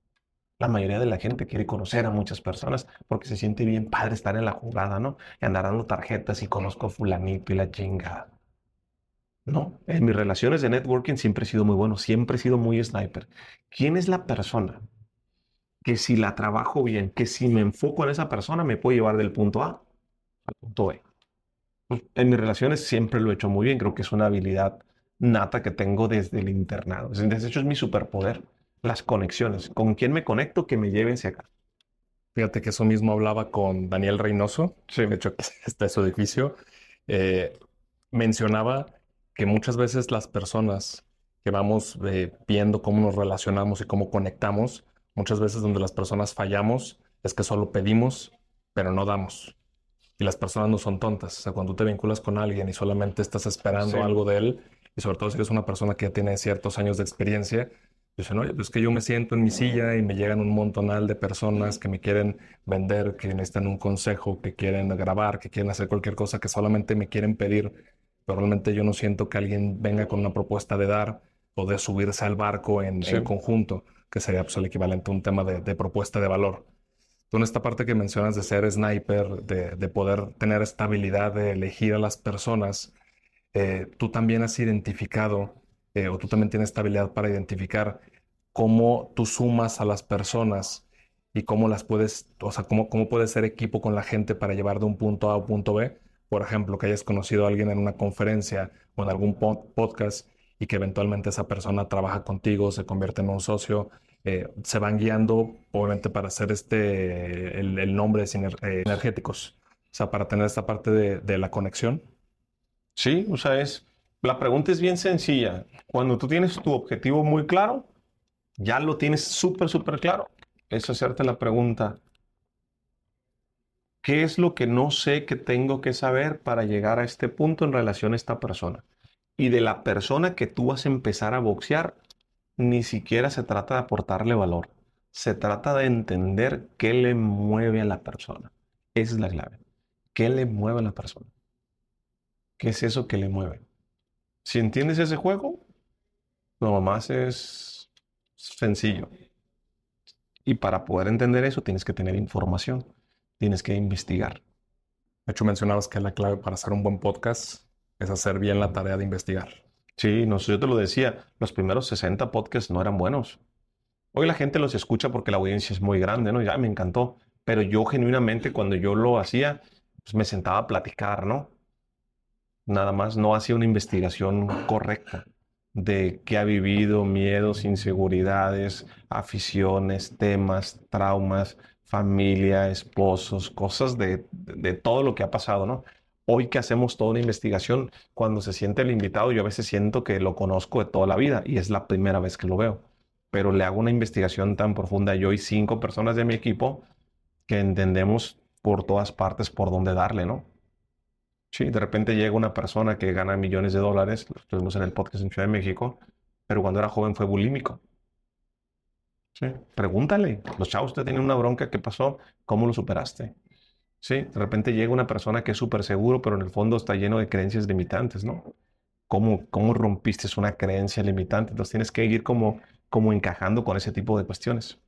La mayoría de la gente quiere conocer a muchas personas porque se siente bien padre estar en la jugada, ¿no? Y andar dando tarjetas y conozco a fulanito y la chingada. No, en mis relaciones de networking siempre he sido muy bueno, siempre he sido muy sniper. ¿Quién es la persona que si la trabajo bien, que si me enfoco en esa persona me puede llevar del punto A al punto B? En mis relaciones siempre lo he hecho muy bien, creo que es una habilidad nata que tengo desde el internado. De hecho, es mi superpoder las conexiones. ¿Con quién me conecto que me lleve hacia acá? Fíjate que eso mismo hablaba con Daniel Reynoso, sí. de hecho está su edificio. Eh, mencionaba que muchas veces las personas que vamos eh, viendo cómo nos relacionamos y cómo conectamos, muchas veces donde las personas fallamos es que solo pedimos, pero no damos. Y las personas no son tontas. O sea, cuando tú te vinculas con alguien y solamente estás esperando algo de él, y sobre todo si eres una persona que ya tiene ciertos años de experiencia, Dicen, oye, pues que yo me siento en mi silla y me llegan un montonal de personas que me quieren vender, que necesitan un consejo, que quieren grabar, que quieren hacer cualquier cosa, que solamente me quieren pedir, pero realmente yo no siento que alguien venga con una propuesta de dar o de subirse al barco en, conjunto, que sería pues, el equivalente a un tema de, propuesta de valor. Tú en esta parte que mencionas de ser sniper, de, poder tener esta habilidad de elegir a las personas, eh, tú también has identificado eh, o tú también tienes esta habilidad para identificar cómo tú sumas a las personas y cómo las puedes, o sea, cómo, cómo puedes ser equipo con la gente para llevar de un punto A a un punto B. Por ejemplo, que hayas conocido a alguien en una conferencia o en algún podcast y que eventualmente esa persona trabaja contigo, se convierte en un socio, eh, se van guiando, obviamente, para hacer este, el, nombre de energéticos. O sea, para tener esta parte de la conexión. Sí, o sea, es la pregunta es bien sencilla. Cuando tú tienes tu objetivo muy claro, ya lo tienes súper, súper claro. Es hacerte la pregunta, ¿qué es lo que no sé que tengo que saber para llegar a este punto en relación a esta persona? Y de la persona que tú vas a empezar a boxear, ni siquiera se trata de aportarle valor. Se trata de entender qué le mueve a la persona. Esa es la clave. ¿Qué le mueve a la persona? ¿Qué es eso que le mueve? Si entiendes ese juego, lo más es sencillo. Y para poder entender eso tienes que tener información, tienes que investigar. De hecho, mencionabas que la clave para hacer un buen podcast es hacer bien la tarea de investigar. Sí, no, yo te lo decía, los primeros 60 podcasts no eran buenos. Hoy la gente los escucha porque la audiencia es muy grande, ¿no? Ya me encantó. Pero yo genuinamente cuando yo lo hacía, pues me sentaba a platicar, ¿no? Nada más no hacía una investigación correcta de qué ha vivido, miedos, inseguridades, aficiones, temas, traumas, familia, esposos, cosas de, de, todo lo que ha pasado, ¿no? Hoy que hacemos toda una investigación, cuando se siente el invitado, yo a veces siento que lo conozco de toda la vida y es la primera vez que lo veo, pero le hago una investigación tan profunda yo y cinco personas de mi equipo que entendemos por todas partes por dónde darle, ¿no? Sí, de repente llega una persona que gana millones de dólares, lo tuvimos en el podcast en Ciudad de México, pero cuando era joven fue bulímico. Sí, pregúntale, los chavos usted tienen una bronca, ¿qué pasó? ¿Cómo lo superaste? Sí, de repente llega una persona que es súper seguro, pero en el fondo está lleno de creencias limitantes, ¿no? ¿Cómo, cómo rompiste una creencia limitante? Entonces tienes que ir como, como encajando con ese tipo de cuestiones.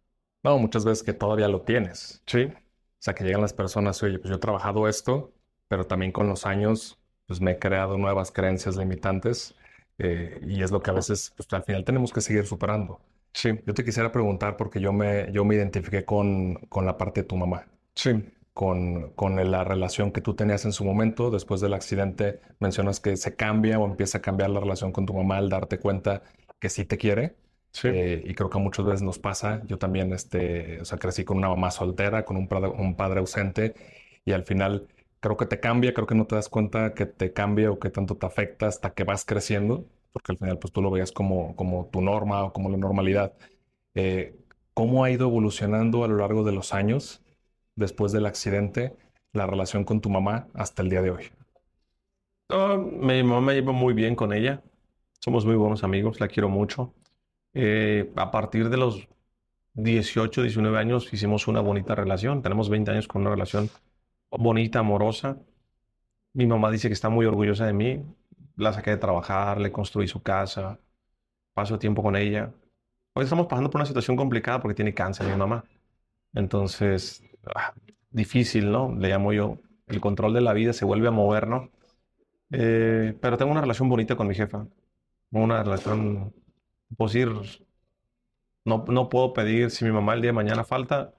No, muchas veces que todavía lo tienes. Sí. O sea, que llegan las personas, oye, pues yo he trabajado esto, pero también con los años pues me he creado nuevas creencias limitantes eh, y es lo que a veces pues, al final tenemos que seguir superando. Sí. Yo te quisiera preguntar porque yo me, yo me identifiqué con, con la parte de tu mamá. Sí. Con, con, la relación que tú tenías en su momento, después del accidente, mencionas que se cambia o empieza a cambiar la relación con tu mamá al darte cuenta que sí te quiere. Sí. Eh, y creo que muchas veces nos pasa. Yo también, este, o sea, crecí con una mamá soltera, con un, un padre ausente y al final creo que te cambia, creo que no te das cuenta que te cambia o que tanto te afecta hasta que vas creciendo. porque al final pues tú lo veías como, como tu norma o como la normalidad. Eh, ¿Cómo ha ido evolucionando a lo largo de los años, después del accidente, la relación con tu mamá hasta el día de hoy? Ah, mi mamá me lleva muy bien con ella. Somos muy buenos amigos, la quiero mucho. Eh, a partir de los 18, 19 años hicimos una bonita relación. Tenemos 20 años con una relación bonita, amorosa. Mi mamá dice que está muy orgullosa de mí. La saqué de trabajar, le construí su casa, paso tiempo con ella. Hoy estamos pasando por una situación complicada porque tiene cáncer mi mamá. Entonces, ah, difícil, ¿no? Le llamo yo. El control de la vida se vuelve a mover, ¿no? Eh, pero tengo una relación bonita con mi jefa. Una relación, puedo no, no puedo pedir, si mi mamá el día de mañana falta,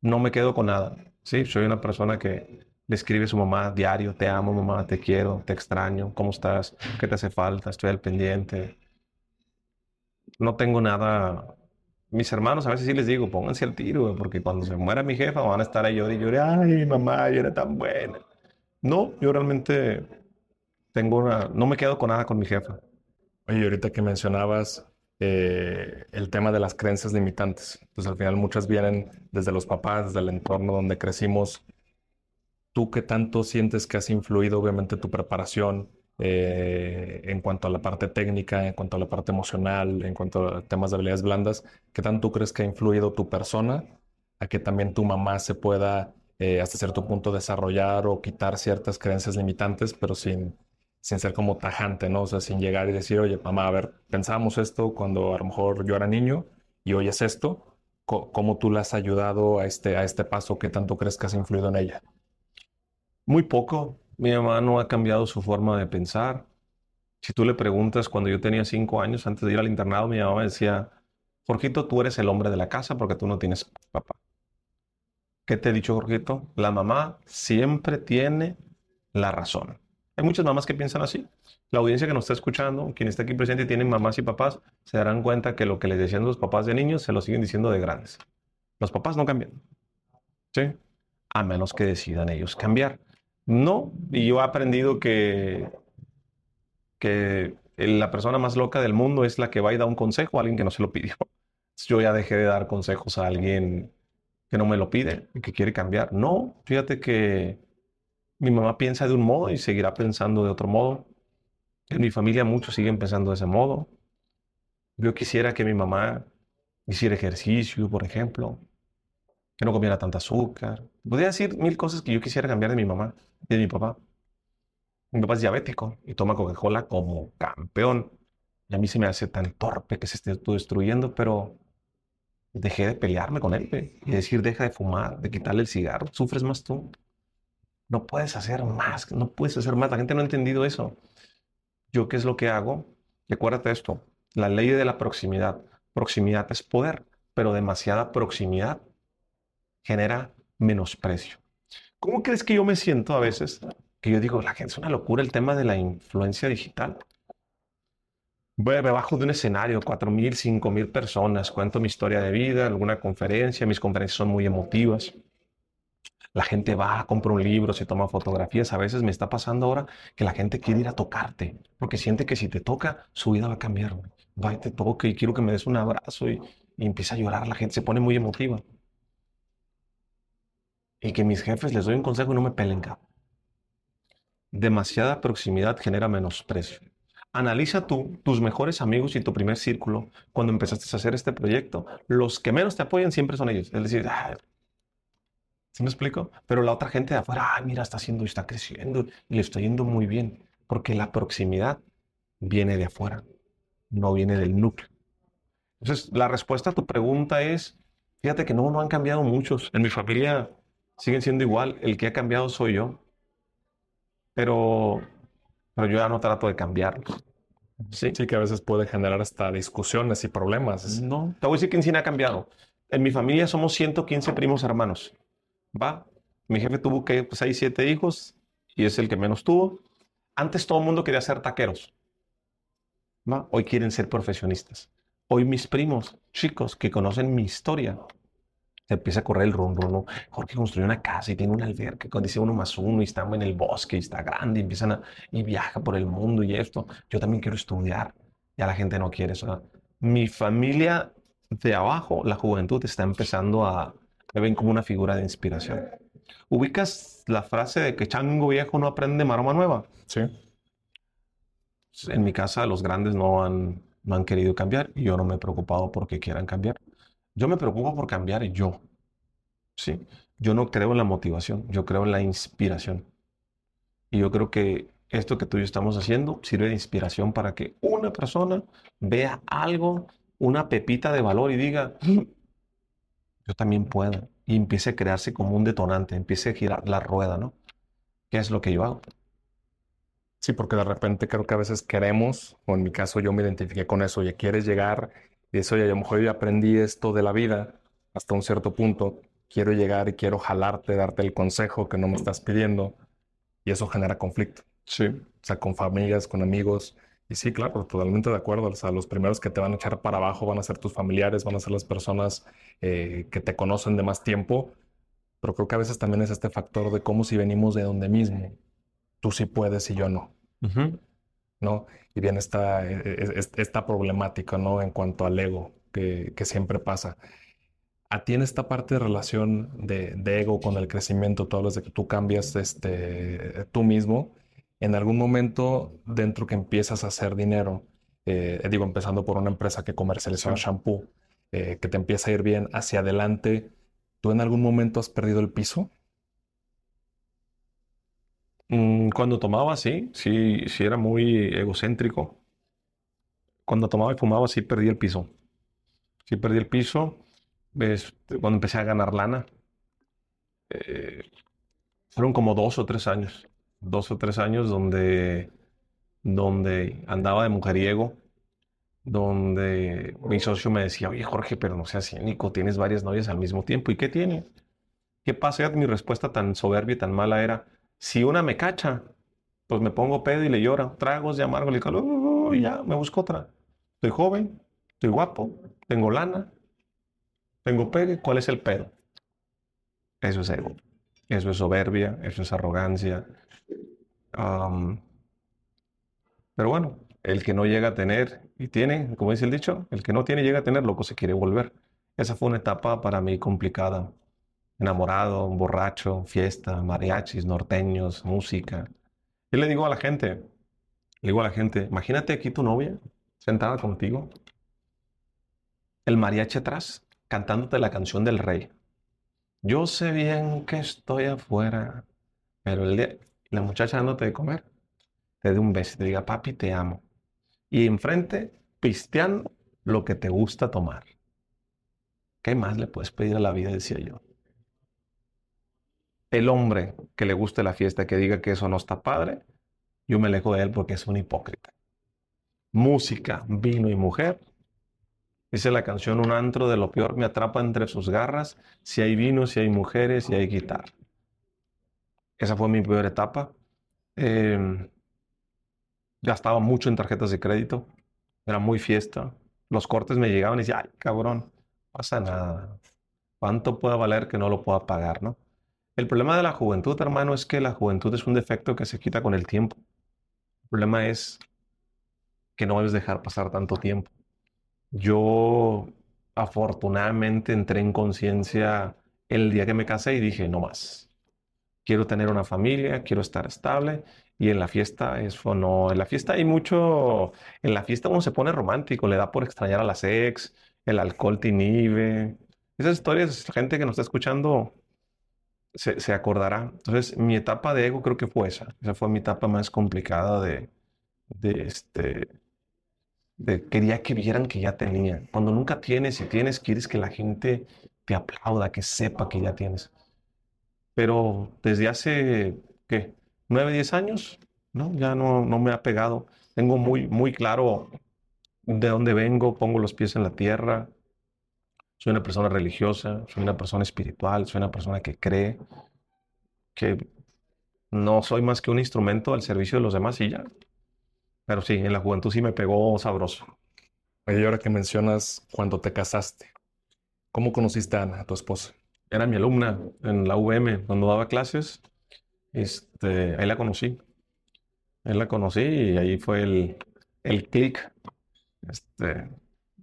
no me quedo con nada. Sí, soy una persona que le escribe a su mamá diario, te amo mamá, te quiero, te extraño, ¿cómo estás? ¿Qué te hace falta? Estoy al pendiente. No tengo nada. Mis hermanos a veces sí les digo, pónganse al tiro, porque cuando se muera mi jefa van a estar ahí llorando y llorando, ay mamá, yo era tan buena. No, yo realmente tengo una, no me quedo con nada con mi jefa. Oye, ahorita que mencionabas eh, el tema de las creencias limitantes. Pues al final muchas vienen desde los papás, desde el entorno donde crecimos. ¿Tú qué tanto sientes que has influido obviamente tu preparación eh, en cuanto a la parte técnica, en cuanto a la parte emocional, en cuanto a temas de habilidades blandas? ¿Qué tanto crees que ha influido tu persona a que también tu mamá se pueda eh, hasta cierto punto desarrollar o quitar ciertas creencias limitantes, pero sin sin ser como tajante, ¿no? O sea, sin llegar y decir, oye, mamá, a ver, pensábamos esto cuando a lo mejor yo era niño y hoy es esto. ¿Cómo tú le has ayudado a este, a este paso? ¿Qué tanto crees que has influido en ella? Muy poco. Mi mamá no ha cambiado su forma de pensar. Si tú le preguntas, cuando yo tenía cinco años, antes de ir al internado, mi mamá me decía, Jorgito, tú eres el hombre de la casa porque tú no tienes papá. ¿Qué te he dicho, Jorgito? La mamá siempre tiene la razón. Hay muchas mamás que piensan así. La audiencia que nos está escuchando, quien está aquí presente y tienen mamás y papás, se darán cuenta que lo que les decían los papás de niños se lo siguen diciendo de grandes. Los papás no cambian. ¿Sí? A menos que decidan ellos cambiar. No, y yo he aprendido que, que la persona más loca del mundo es la que va y da un consejo a alguien que no se lo pidió. Yo ya dejé de dar consejos a alguien que no me lo pide que quiere cambiar. No, fíjate que mi mamá piensa de un modo y seguirá pensando de otro modo. En mi familia muchos siguen pensando de ese modo. Yo quisiera que mi mamá hiciera ejercicio, por ejemplo, que no comiera tanta azúcar. Podría decir mil cosas que yo quisiera cambiar de mi mamá y de mi papá. Mi papá es diabético y toma Coca-Cola como campeón. Y a mí se me hace tan torpe que se esté destruyendo, pero dejé de pelearme con él y decir, deja de fumar, de quitarle el cigarro. Sufres más tú. No puedes hacer más, no puedes hacer más. La gente no ha entendido eso. ¿Yo qué es lo que hago? Y acuérdate esto, la ley de la proximidad. Proximidad es poder, pero demasiada proximidad genera menosprecio. ¿Cómo crees que yo me siento a veces? Que yo digo, la gente es una locura el tema de la influencia digital. Voy bajo de un escenario, 4.000, 5.000 personas, cuento mi historia de vida, alguna conferencia, mis conferencias son muy emotivas la gente va, compra un libro, se toma fotografías. A veces me está pasando ahora que la gente quiere ir a tocarte, porque siente que si te toca, su vida va a cambiar. Va y te toca y quiero que me des un abrazo y, empieza a llorar. La gente se pone muy emotiva. Y que mis jefes les doy un consejo y no me pelen. Demasiada proximidad genera menosprecio. Analiza tú tus mejores amigos y tu primer círculo cuando empezaste a hacer este proyecto. Los que menos te apoyan siempre son ellos. Es decir, ¿Sí me explico? Pero la otra gente de afuera, ay, mira, está haciendo, está creciendo y le está yendo muy bien. Porque la proximidad viene de afuera, no viene del núcleo. Entonces, la respuesta a tu pregunta es, fíjate que no, no han cambiado muchos. En mi familia siguen siendo igual. El que ha cambiado soy yo. Pero, pero yo ya no trato de cambiarlos. Sí. sí, que a veces puede generar hasta discusiones y problemas. No, te voy a decir quién sí ha cambiado. En mi familia somos 115 primos hermanos. Va, mi jefe tuvo que 6, pues, 7 hijos y es el que menos tuvo. Antes todo el mundo quería ser taqueros. ¿Va? Hoy quieren ser profesionistas. Hoy mis primos, chicos que conocen mi historia, Se empieza a correr el rum, rum. Jorge construyó una casa y tiene un alberca, dice uno más uno y está en el bosque y está grande empiezan a, y viaja por el mundo y esto. Yo también quiero estudiar. Ya la gente no quiere eso. Mi familia de abajo, la juventud está empezando a, me ven como una figura de inspiración. ¿Ubicas la frase de que chango viejo no aprende maroma nueva? Sí. En mi casa los grandes no han, no han querido cambiar y yo no me he preocupado porque quieran cambiar. Yo me preocupo por cambiar yo. ¿sí? Yo no creo en la motivación, yo creo en la inspiración. Y yo creo que esto que tú y yo estamos haciendo sirve de inspiración para que una persona vea algo, una pepita de valor y diga, yo también puedo. Y empiece a crearse como un detonante, empiece a girar la rueda, ¿no? ¿Qué es lo que yo hago? Sí, porque de repente creo que a veces queremos, o en mi caso yo me identifiqué con eso, ya quieres llegar y eso, ya a lo mejor yo aprendí esto de la vida hasta un cierto punto, quiero llegar y quiero jalarte, darte el consejo que no me estás pidiendo, y eso genera conflicto. Sí. O sea, con familias, con amigos. Y sí, claro, totalmente de acuerdo. O sea, los primeros que te van a echar para abajo van a ser tus familiares, van a ser las personas eh, que te conocen de más tiempo. Pero creo que a veces también es este factor de cómo si venimos de donde mismo. Tú sí puedes y yo no. ¿No? Y viene esta, e, e, esta problemática, ¿no? En cuanto al ego, que, que siempre pasa a ti en esta parte de relación de, ego con el crecimiento, tú hablas de que tú cambias este, tú mismo, en algún momento dentro que empiezas a hacer dinero, eh, digo, empezando por una empresa que comercializa shampoo, eh, que te empieza a ir bien hacia adelante, ¿tú en algún momento has perdido el piso? Mm, cuando tomaba, sí, sí, sí era muy egocéntrico. Cuando tomaba y fumaba, sí perdí el piso. Sí perdí el piso cuando empecé a ganar lana. Eh, fueron como dos o tres años, dos o tres años donde, donde andaba de mujeriego, donde mi socio me decía, oye Jorge, pero no seas cínico, tienes varias novias al mismo tiempo. ¿Y qué tiene? ¿Qué pasa? Mi respuesta tan soberbia y tan mala era, si una me cacha, pues me pongo pedo y le llora, tragos de amargo, le digo, y ya, me busco otra. Estoy joven, estoy guapo, tengo lana, tengo pegue, ¿cuál es el pedo? Eso es ego. Eso es soberbia, eso es arrogancia. pero bueno, el que no llega a tener y tiene, como dice el dicho, el que no tiene llega a tener, loco se quiere volver. Esa fue una etapa para mí complicada. Enamorado, borracho, fiesta, mariachis, norteños, música. Y le digo a la gente, le digo a la gente, imagínate aquí tu novia sentada contigo, el mariachi atrás, cantándote la canción del rey. Yo sé bien que estoy afuera, pero el día, la muchacha dándote de comer, te dé un beso te diga, papi, te amo. Y enfrente, pisteando lo que te gusta tomar. ¿Qué más le puedes pedir a la vida? Decía yo. El hombre que le guste la fiesta, que diga que eso no está padre, yo me alejo de él porque es un hipócrita. Música, vino y mujer Dice la canción, un antro de lo peor me atrapa entre sus garras, si hay vino, si hay mujeres, si hay guitarra. Esa fue mi peor etapa. Em, gastaba mucho en tarjetas de crédito, era muy fiesta. Los cortes me llegaban y decía, ay, cabrón, pasa nada. ¿Cuánto puede valer que no lo pueda pagar, no? El problema de la juventud, hermano, es que la juventud es un defecto que se quita con el tiempo. El problema es que no debes dejar pasar tanto tiempo. Yo afortunadamente entré en conciencia el día que me casé y dije, no más. Quiero tener una familia, quiero estar estable. Y en la fiesta, eso no. En la fiesta hay mucho. En la fiesta uno se pone romántico, le da por extrañar a las ex, el alcohol te inhibe. Esas historias, la gente que nos está escuchando se, se, acordará. Entonces, mi etapa de ego creo que fue esa. Esa fue mi etapa más complicada de, de este quería que vieran que ya tenía. Cuando nunca tienes y tienes, quieres que la gente te aplauda, que sepa que ya tienes. Pero desde hace, ¿qué? ¿Nueve, diez años? ¿No? Ya no, no me ha pegado. Tengo muy, muy claro de dónde vengo, pongo los pies en la tierra. Soy una persona religiosa, soy una persona espiritual, soy una persona que cree que no soy más que un instrumento al servicio de los demás y ya. Pero sí, en la juventud sí me pegó sabroso. Oye, y ahora que mencionas cuando te casaste, ¿Cómo conociste a Ana, a tu esposa? Era mi alumna en la UM cuando daba clases. Este, ahí la conocí. Ahí la conocí y ahí fue el, el clic. Este,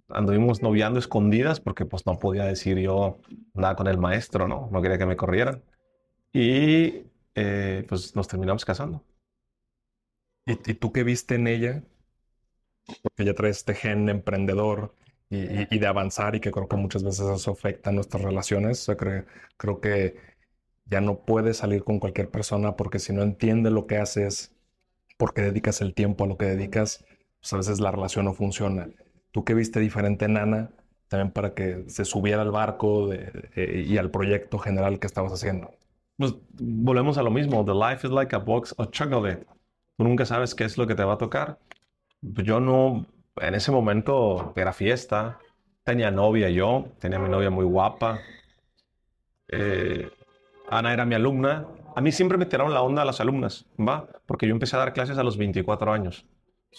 anduvimos noviando escondidas porque pues no podía decir yo nada con el maestro, ¿no? No quería que me corrieran. Y eh, pues nos terminamos casando. ¿Y, ¿Y, tú qué viste en ella? Porque ya traes este gen emprendedor y, de avanzar y que creo que muchas veces eso afecta nuestras relaciones. Creo, que ya no puedes salir con cualquier persona porque si no entiende lo que haces, porque dedicas el tiempo a lo que dedicas, pues a veces la relación no funciona. ¿Tú qué viste diferente en Ana también para que se subiera al barco y al proyecto general que estabas haciendo? Pues volvemos a lo mismo. The life is like a box of chocolate. Tú nunca sabes qué es lo que te va a tocar. Pues yo no, en ese momento era fiesta. Tenía novia yo, tenía mi novia muy guapa. Eh, Ana era mi alumna. A mí siempre me tiraron la onda a las alumnas, ¿va? Porque yo empecé a dar clases a los 24 años.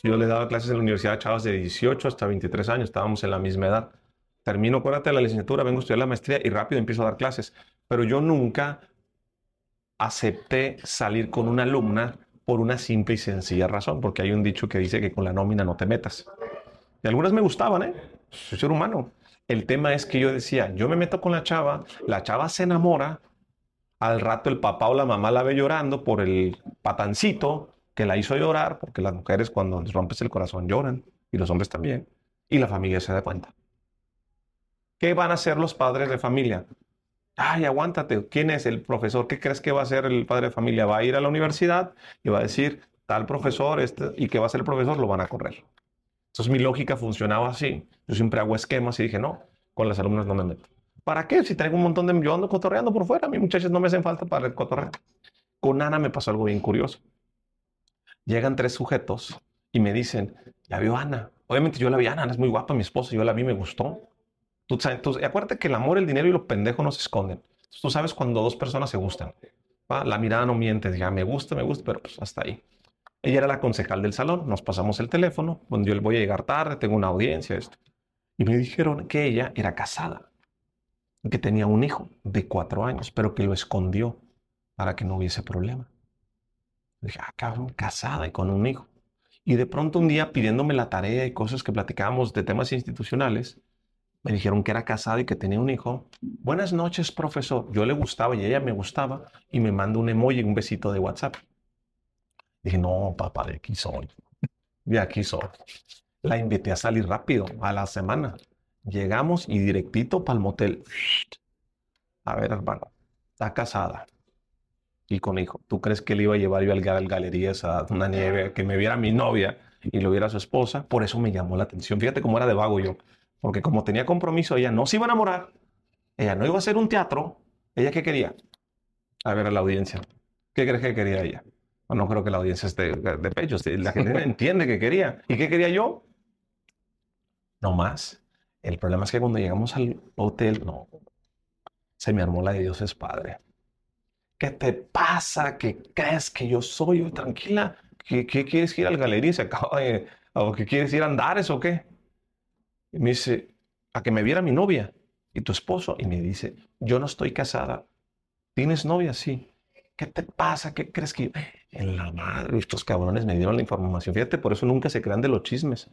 Yo le daba clases en la universidad a chavas de 18 hasta 23 años, estábamos en la misma edad. Termino, acuérdate, la licenciatura, vengo a estudiar la maestría y rápido empiezo a dar clases. Pero yo nunca acepté salir con una alumna por una simple y sencilla razón, porque hay un dicho que dice que con la nómina no te metas. Y algunas me gustaban, ¿eh? Soy ser humano. El tema es que yo decía, yo me meto con la chava, la chava se enamora, al rato el papá o la mamá la ve llorando por el patancito que la hizo llorar, porque las mujeres cuando les rompes el corazón lloran, y los hombres también, y la familia se da cuenta. ¿Qué van a hacer los padres de familia? Ay, aguántate, ¿quién es el profesor? ¿Qué crees que va a hacer el padre de familia? Va a ir a la universidad y va a decir, tal profesor, este, y qué va a hacer el profesor, lo van a correr. Entonces mi lógica funcionaba así. Yo siempre hago esquemas y dije, no, con las alumnas no me meto. ¿Para qué? Si traigo un montón de... Yo ando cotorreando por fuera, a mí muchachos no me hacen falta para el cotorreo. Con Ana me pasó algo bien curioso. Llegan tres sujetos y me dicen, ya vio Ana. Obviamente yo la vi, Ana, Ana es muy guapa, mi esposa, yo la vi, me gustó. Tú sabes, acuérdate que el amor, el dinero y los pendejos no se esconden. tú sabes cuando dos personas se gustan. La mirada no miente, ya me gusta, me gusta, pero pues hasta ahí. Ella era la concejal del salón, nos pasamos el teléfono, cuando yo le voy a llegar tarde, tengo una audiencia, esto. Y me dijeron que ella era casada, que tenía un hijo de cuatro años, pero que lo escondió para que no hubiese problema. Dije, ah, cabrón, casada y con un hijo. Y de pronto un día pidiéndome la tarea y cosas que platicábamos de temas institucionales, me dijeron que era casada y que tenía un hijo. Buenas noches, profesor. Yo le gustaba y ella me gustaba y me manda un emoji, un besito de WhatsApp. Dije, no, papá, de aquí soy. De aquí soy. La invité a salir rápido, a la semana. Llegamos y directito para el motel. A ver, hermano, está casada y con hijo. ¿Tú crees que le iba a llevar yo al, al galerías a una nieve, que me viera mi novia y lo viera su esposa? Por eso me llamó la atención. Fíjate cómo era de vago yo. Porque como tenía compromiso, ella no se iba a enamorar, ella no iba a hacer un teatro, ¿ella qué quería? A ver a la audiencia. ¿Qué crees que quería ella? No creo que la audiencia esté de pecho. La gente entiende que quería. ¿Y qué quería yo? No más. El problema es que cuando llegamos al hotel, no, se me armó la de Dios es Padre. ¿Qué te pasa? ¿Qué crees que yo soy? Tranquila. ¿Qué, quieres ir al galería? ¿Se acaba de... ¿O qué quieres ir a Andares o qué? Y me dice, a que me viera mi novia y tu esposo. Y me dice, yo no estoy casada. ¿Tienes novia? Sí. ¿Qué te pasa? ¿Qué crees que En la madre, estos cabrones me dieron la información. Fíjate, por eso nunca se crean de los chismes.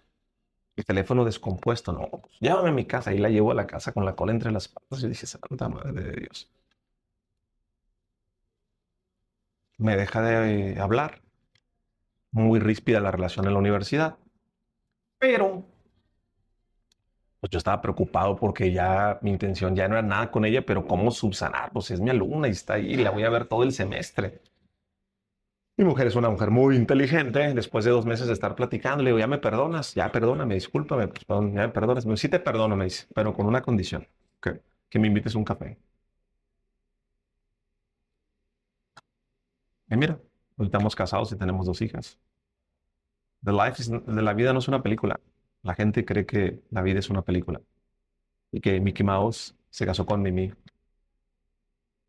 El teléfono descompuesto, no. Pues, llévame a mi casa y la llevo a la casa con la cola entre las patas y dice, Santa Madre de Dios. Me deja de hablar. Muy ríspida la relación en la universidad. Pero pues yo estaba preocupado porque ya mi intención ya no era nada con ella, pero ¿cómo subsanar? Pues es mi alumna y está ahí, la voy a ver todo el semestre. Mi mujer es una mujer muy inteligente. Después de dos meses de estar platicando, le digo, ya me perdonas, ya perdóname, discúlpame, pues, ya me perdonas. Dice, sí te perdono, me dice, pero con una condición, que, que me invites un café. Y mira, estamos casados y tenemos dos hijas. The life de la vida no es una película. La gente cree que la vida es una película y que Mickey Mouse se casó con Mimi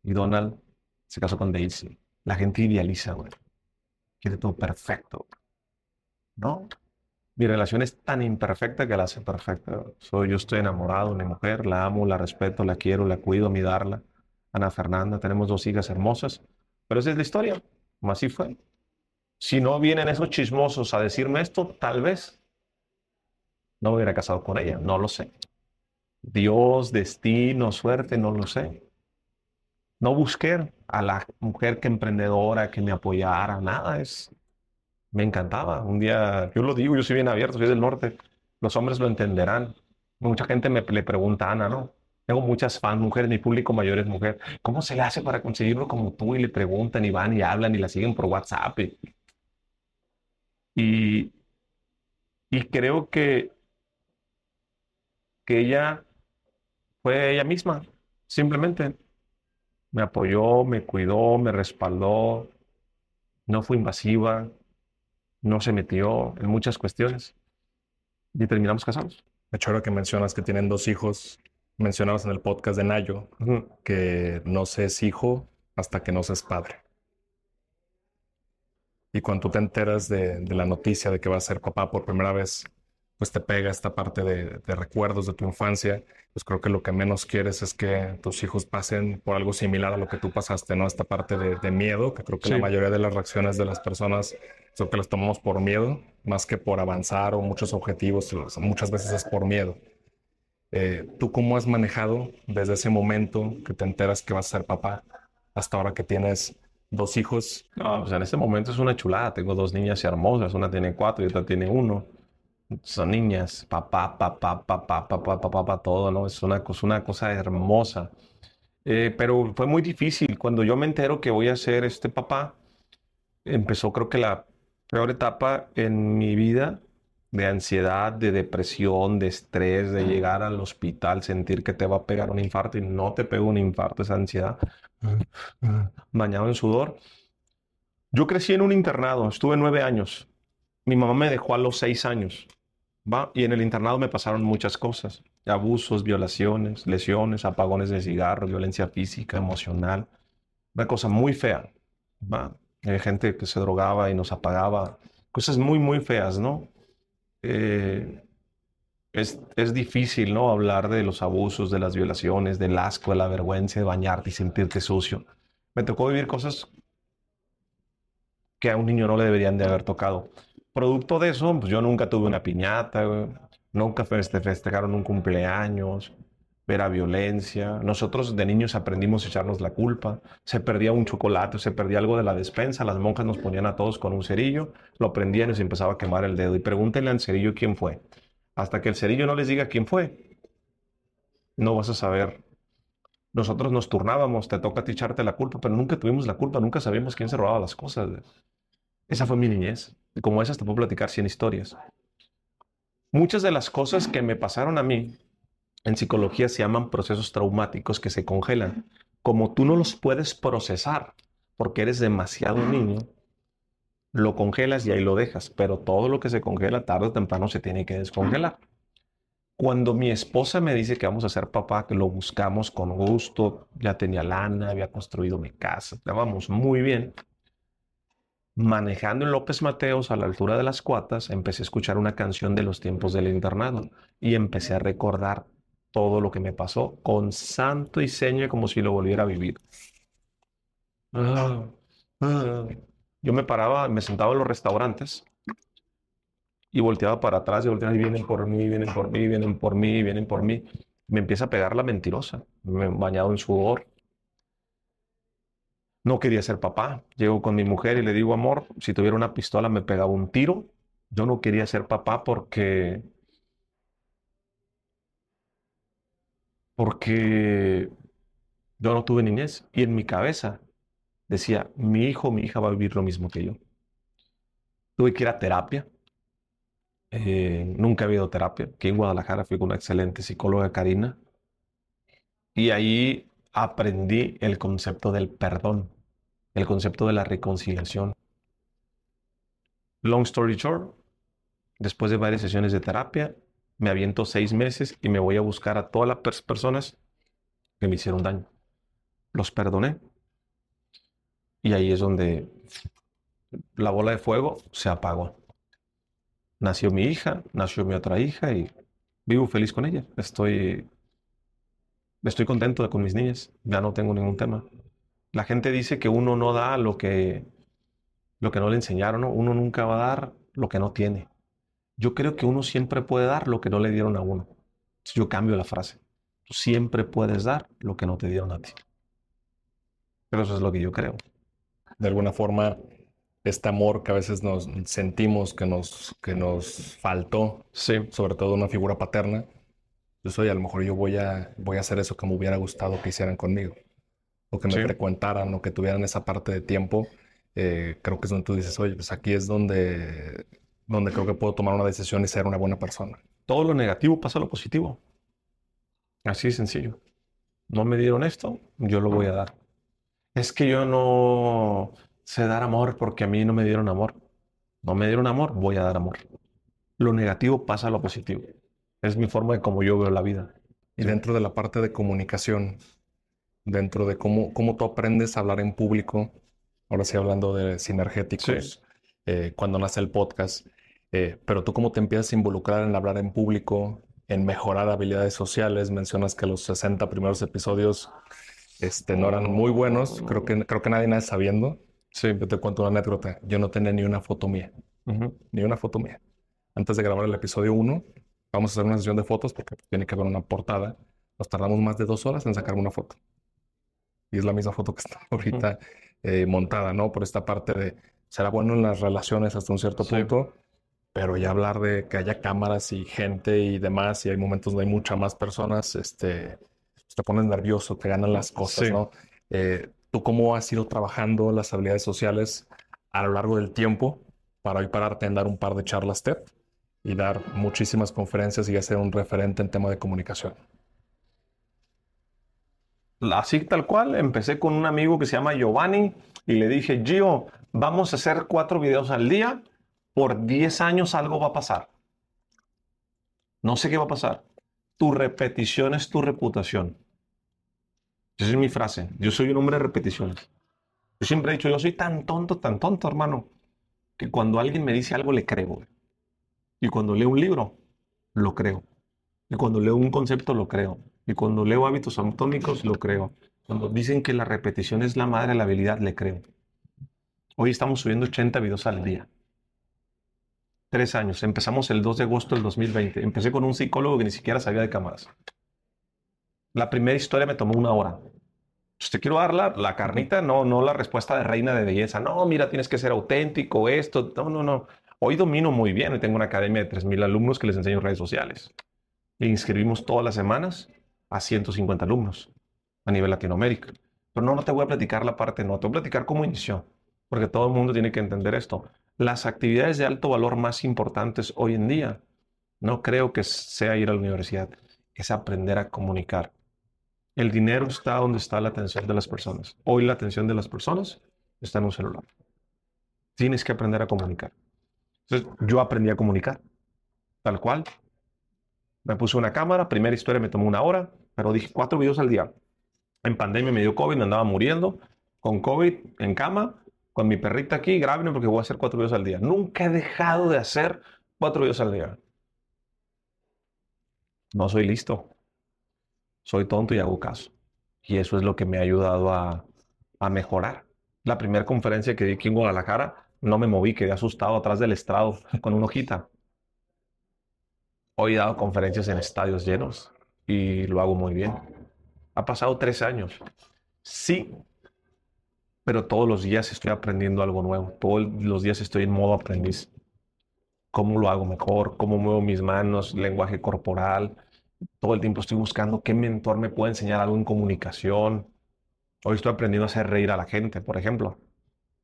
y Donald se casó con Daisy. La gente idealiza, güey. Quiere todo perfecto. No. Mi relación es tan imperfecta que la hace perfecta. Soy, yo estoy enamorado de mi mujer, la amo, la respeto, la quiero, la cuido, mi darla. Ana Fernanda, tenemos dos hijas hermosas, pero esa es la historia, así fue. Si no vienen esos chismosos a decirme esto, tal vez no hubiera casado con ella, no lo sé. Dios, destino, suerte, no lo sé. No busqué a la mujer que emprendedora, que me apoyara, nada, es... Me encantaba. Un día, yo lo digo, yo soy bien abierto, soy del norte, los hombres lo entenderán. Mucha gente me le pregunta, Ana, ¿no? Tengo muchas fans, mujeres, mi público mayor es mujer. ¿Cómo se le hace para conseguirlo como tú? Y le preguntan y van y hablan y la siguen por WhatsApp. Y, y creo que, que ella fue ella misma, simplemente. Me apoyó, me cuidó, me respaldó, no fue invasiva, no se metió en muchas cuestiones y terminamos casados. De hecho, ahora que mencionas que tienen dos hijos, mencionabas en el podcast de Nayo que no se es hijo hasta que no se es padre. Y cuando tú te enteras de, de, la noticia de que vas a ser papá por primera vez, pues te pega esta parte de, de, recuerdos de tu infancia. Pues creo que lo que menos quieres es que tus hijos pasen por algo similar a lo que tú pasaste, ¿no? Esta parte de, de miedo, que creo que sí. la mayoría de las reacciones de las personas son que las tomamos por miedo, más que por avanzar o muchos objetivos, muchas veces es por miedo. Eh, ¿Tú cómo has manejado desde ese momento que te enteras que vas a ser papá hasta ahora que tienes dos hijos? No, pues en este momento es una chulada. Tengo dos niñas hermosas, una tiene cuatro y otra tiene uno. Son niñas, papá, papá, papá, papá, papá, papá, todo, ¿no? Es una, cosa, una cosa hermosa. Eh, pero fue muy difícil. Cuando yo me entero que voy a ser este papá, empezó creo que la peor etapa en mi vida de ansiedad, de depresión, de estrés, de llegar al hospital, sentir que te va a pegar un infarto y no te pega un infarto, esa ansiedad, bañado en sudor. Yo crecí en un internado, estuve nueve años. Mi mamá me dejó a los seis años, Y en el internado me pasaron muchas cosas, abusos, violaciones, lesiones, apagones de cigarro, violencia física, emocional, una cosa muy fea, ¿va? Hay gente que se drogaba y nos apagaba, cosas muy, muy feas, ¿no? Eh, es, es, difícil, ¿no? Hablar de los abusos, de las violaciones, del asco, de la vergüenza de bañarte y sentirte sucio. Me tocó vivir cosas que a un niño no le deberían de haber tocado. Producto de eso, pues yo nunca tuve una piñata, nunca festejaron un cumpleaños, era violencia. Nosotros de niños aprendimos a echarnos la culpa. Se perdía un chocolate, se perdía algo de la despensa. Las monjas nos ponían a todos con un cerillo, lo prendían y se empezaba a quemar el dedo. Y pregúntenle al cerillo quién fue. Hasta que el cerillo no les diga quién fue, no vas a saber. Nosotros nos turnábamos, te toca echarte la culpa, pero nunca tuvimos la culpa, nunca sabíamos quién se robaba las cosas. Esa fue mi niñez. Como esas te puedo platicar 100 historias. Muchas de las cosas que me pasaron a mí en psicología se llaman procesos traumáticos que se congelan. Como tú no los puedes procesar porque eres demasiado niño, lo congelas y ahí lo dejas, pero todo lo que se congela tarde o temprano se tiene que descongelar. Cuando mi esposa me dice que vamos a ser papá, que lo buscamos con gusto, ya tenía lana, había construido mi casa, estábamos muy bien. Manejando en López Mateos a la altura de las cuatas, empecé a escuchar una canción de los tiempos del internado y empecé a recordar todo lo que me pasó con santo y seña como si lo volviera a vivir. Ah, ah. Yo me paraba, me sentaba en los restaurantes y volteaba para atrás y volteaba y vienen por mí, vienen por mí, vienen por mí, vienen por mí. Me empieza a pegar la mentirosa, me bañado en sudor. No quería ser papá. Llego con mi mujer y le digo, amor, si tuviera una pistola me pegaba un tiro. Yo no quería ser papá porque porque yo no tuve niñez y en mi cabeza decía, mi hijo, mi hija va a vivir lo mismo que yo. Tuve que ir a terapia. Eh, nunca he habido terapia. Aquí en Guadalajara fui con una excelente psicóloga, Karina, y ahí aprendí el concepto del perdón, el concepto de la reconciliación. Long story short, después de varias sesiones de terapia, me aviento seis meses y me voy a buscar a todas las personas que me hicieron daño. Los perdoné. Y ahí es donde la bola de fuego se apagó. nació mi hija, nació mi otra hija y vivo feliz con ella. Estoy, estoy contento con mis niñas, ya no tengo ningún tema. La gente dice que uno no da lo que, lo que no le enseñaron, ¿no? uno nunca va a dar lo que no tiene. Yo creo que uno siempre puede dar lo que no le dieron a uno. Yo cambio la frase. Tú siempre puedes dar lo que no te dieron a ti. Pero eso es lo que yo creo. De alguna forma, este amor que a veces nos sentimos que nos, que nos faltó, Sí, sobre todo una figura paterna, yo soy, a lo mejor yo voy a, voy a hacer eso que me hubiera gustado que hicieran conmigo, o que me Sí. frecuentaran, o que tuvieran esa parte de tiempo. Eh, creo que es donde tú dices, oye, pues aquí es donde, donde creo que puedo tomar una decisión y ser una buena persona. todo lo negativo pasa a lo positivo. Así de sencillo. No me dieron esto, yo lo voy a dar. Es que yo no sé dar amor porque a mí no me dieron amor. No me dieron amor, voy a dar amor. Lo negativo pasa a lo positivo. Es mi forma de cómo yo veo la vida. Y dentro de la parte de comunicación, dentro de cómo, cómo tú aprendes a hablar en público, ahora sí hablando de sinergéticos, eh, cuando nace el podcast, eh, pero tú cómo te empiezas a involucrar en hablar en público, en mejorar habilidades sociales, mencionas que los 60 primeros episodios este, no eran muy buenos, creo que, creo que nadie nace sabiendo. Sí. Yo te cuento una anécdota, yo no tenía ni una foto mía, Ujú. ni una foto mía. Antes de grabar el episodio 1, vamos a hacer una sesión de fotos porque tiene que haber una portada. Nos tardamos más de dos horas en sacar una foto. Y es la misma foto que está ahorita eh, montada, ¿no? Por esta parte de, será bueno en las relaciones hasta un cierto Sí. punto, pero ya hablar de que haya cámaras y gente y demás, y hay momentos donde hay muchas más personas, este, te pones nervioso, te ganan las cosas, Sí. ¿no? Eh, ¿tú cómo has ido trabajando las habilidades sociales a lo largo del tiempo para hoy pararte en dar un par de charlas TED y dar muchísimas conferencias y ya ser un referente en tema de comunicación? Así tal cual, empecé con un amigo que se llama Giovanni y le dije, Gio, vamos a hacer cuatro videos al día. Por 10 años algo va a pasar. No sé qué va a pasar. Tu repetición es tu reputación. Esa es mi frase. Yo soy un hombre de repeticiones. Yo siempre he dicho, yo soy tan tonto, tan tonto, hermano, que cuando alguien me dice algo le creo. Y cuando leo un libro, lo creo. Y cuando leo un concepto, lo creo. Y cuando leo hábitos atómicos, lo creo. Cuando dicen que la repetición es la madre de la habilidad, le creo. Hoy estamos subiendo 80 videos al día. Tres años. Empezamos el 2 de agosto del 2020. Empecé con un psicólogo que ni siquiera sabía de cámaras. La primera historia me tomó una hora. Pues te quiero dar la, la carnita, no, no la respuesta de reina de belleza. No, mira, tienes que ser auténtico, esto. No, no, no. Hoy domino muy bien. Hoy tengo una academia de 3.000 alumnos que les enseño redes sociales. E inscribimos todas las semanas a 150 alumnos a nivel Latinoamérica. Pero no, no te voy a platicar la parte, no, te voy a platicar cómo inició, porque todo el mundo tiene que entender esto. Las actividades de alto valor más importantes hoy en día, no creo que sea ir a la universidad, es aprender a comunicar. El dinero está donde está la atención de las personas. Hoy la atención de las personas está en un celular. Tienes que aprender a comunicar. Yo aprendí a comunicar, tal cual. Me puse una cámara, primera historia me tomó una hora, pero dije cuatro videos al día. En pandemia me dio COVID, me andaba muriendo. Con COVID en cama, con mi perrita aquí, grábenme porque voy a hacer cuatro videos al día. Nunca he dejado de hacer cuatro videos al día. No soy listo. Soy tonto y hago caso. Y eso es lo que me ha ayudado a, a mejorar. La primera conferencia que di aquí en Guadalajara, no me moví, quedé asustado atrás del estrado con una hojita. Hoy he dado conferencias en estadios llenos y lo hago muy bien. Ha pasado tres años. Sí, pero todos los días estoy aprendiendo algo nuevo. Todos los días estoy en modo aprendiz. ¿Cómo lo hago mejor? ¿Cómo muevo mis manos? Lenguaje corporal. Todo el tiempo estoy buscando qué mentor me puede enseñar algo en comunicación. Hoy estoy aprendiendo a hacer reír a la gente, por ejemplo.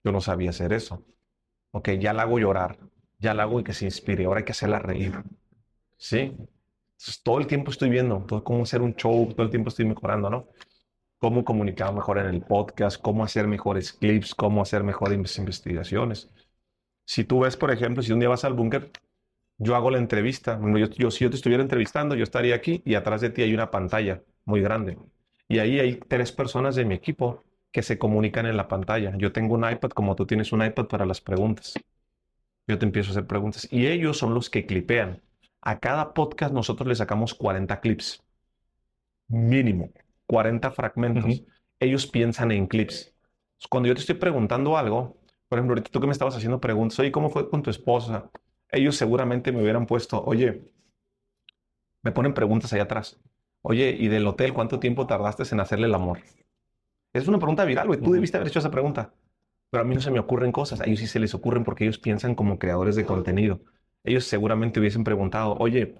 Yo no sabía hacer eso. Ok, ya la hago llorar. Ya la hago y que se inspire. Ahora hay que hacerla reír. ¿Sí? Entonces, todo el tiempo estoy viendo todo, cómo hacer un show, todo el tiempo estoy mejorando, ¿no? Cómo comunicar mejor en el podcast, cómo hacer mejores clips, cómo hacer mejores investigaciones. Si tú ves, por ejemplo, si un día vas al búnker, yo hago la entrevista. Yo, yo, si yo te estuviera entrevistando, yo estaría aquí y atrás de ti hay una pantalla muy grande. Y ahí hay tres personas de mi equipo que se comunican en la pantalla. Yo tengo un iPad como tú tienes un iPad para las preguntas. Yo te empiezo a hacer preguntas y ellos son los que clipean. A cada podcast nosotros le sacamos 40 clips. Mínimo. 40 fragmentos. Ellos piensan en clips. Cuando yo te estoy preguntando algo, por ejemplo, ahorita tú que me estabas haciendo preguntas, oye, ¿cómo fue con tu esposa? Ellos seguramente me hubieran puesto, oye, me ponen preguntas allá atrás. Oye, ¿y del hotel cuánto tiempo tardaste en hacerle el amor? Es una pregunta viral, güey. Tú debiste haber hecho esa pregunta. Pero a mí no se me ocurren cosas. A ellos sí se les ocurren porque ellos piensan como creadores de contenido. Ellos seguramente hubiesen preguntado, oye,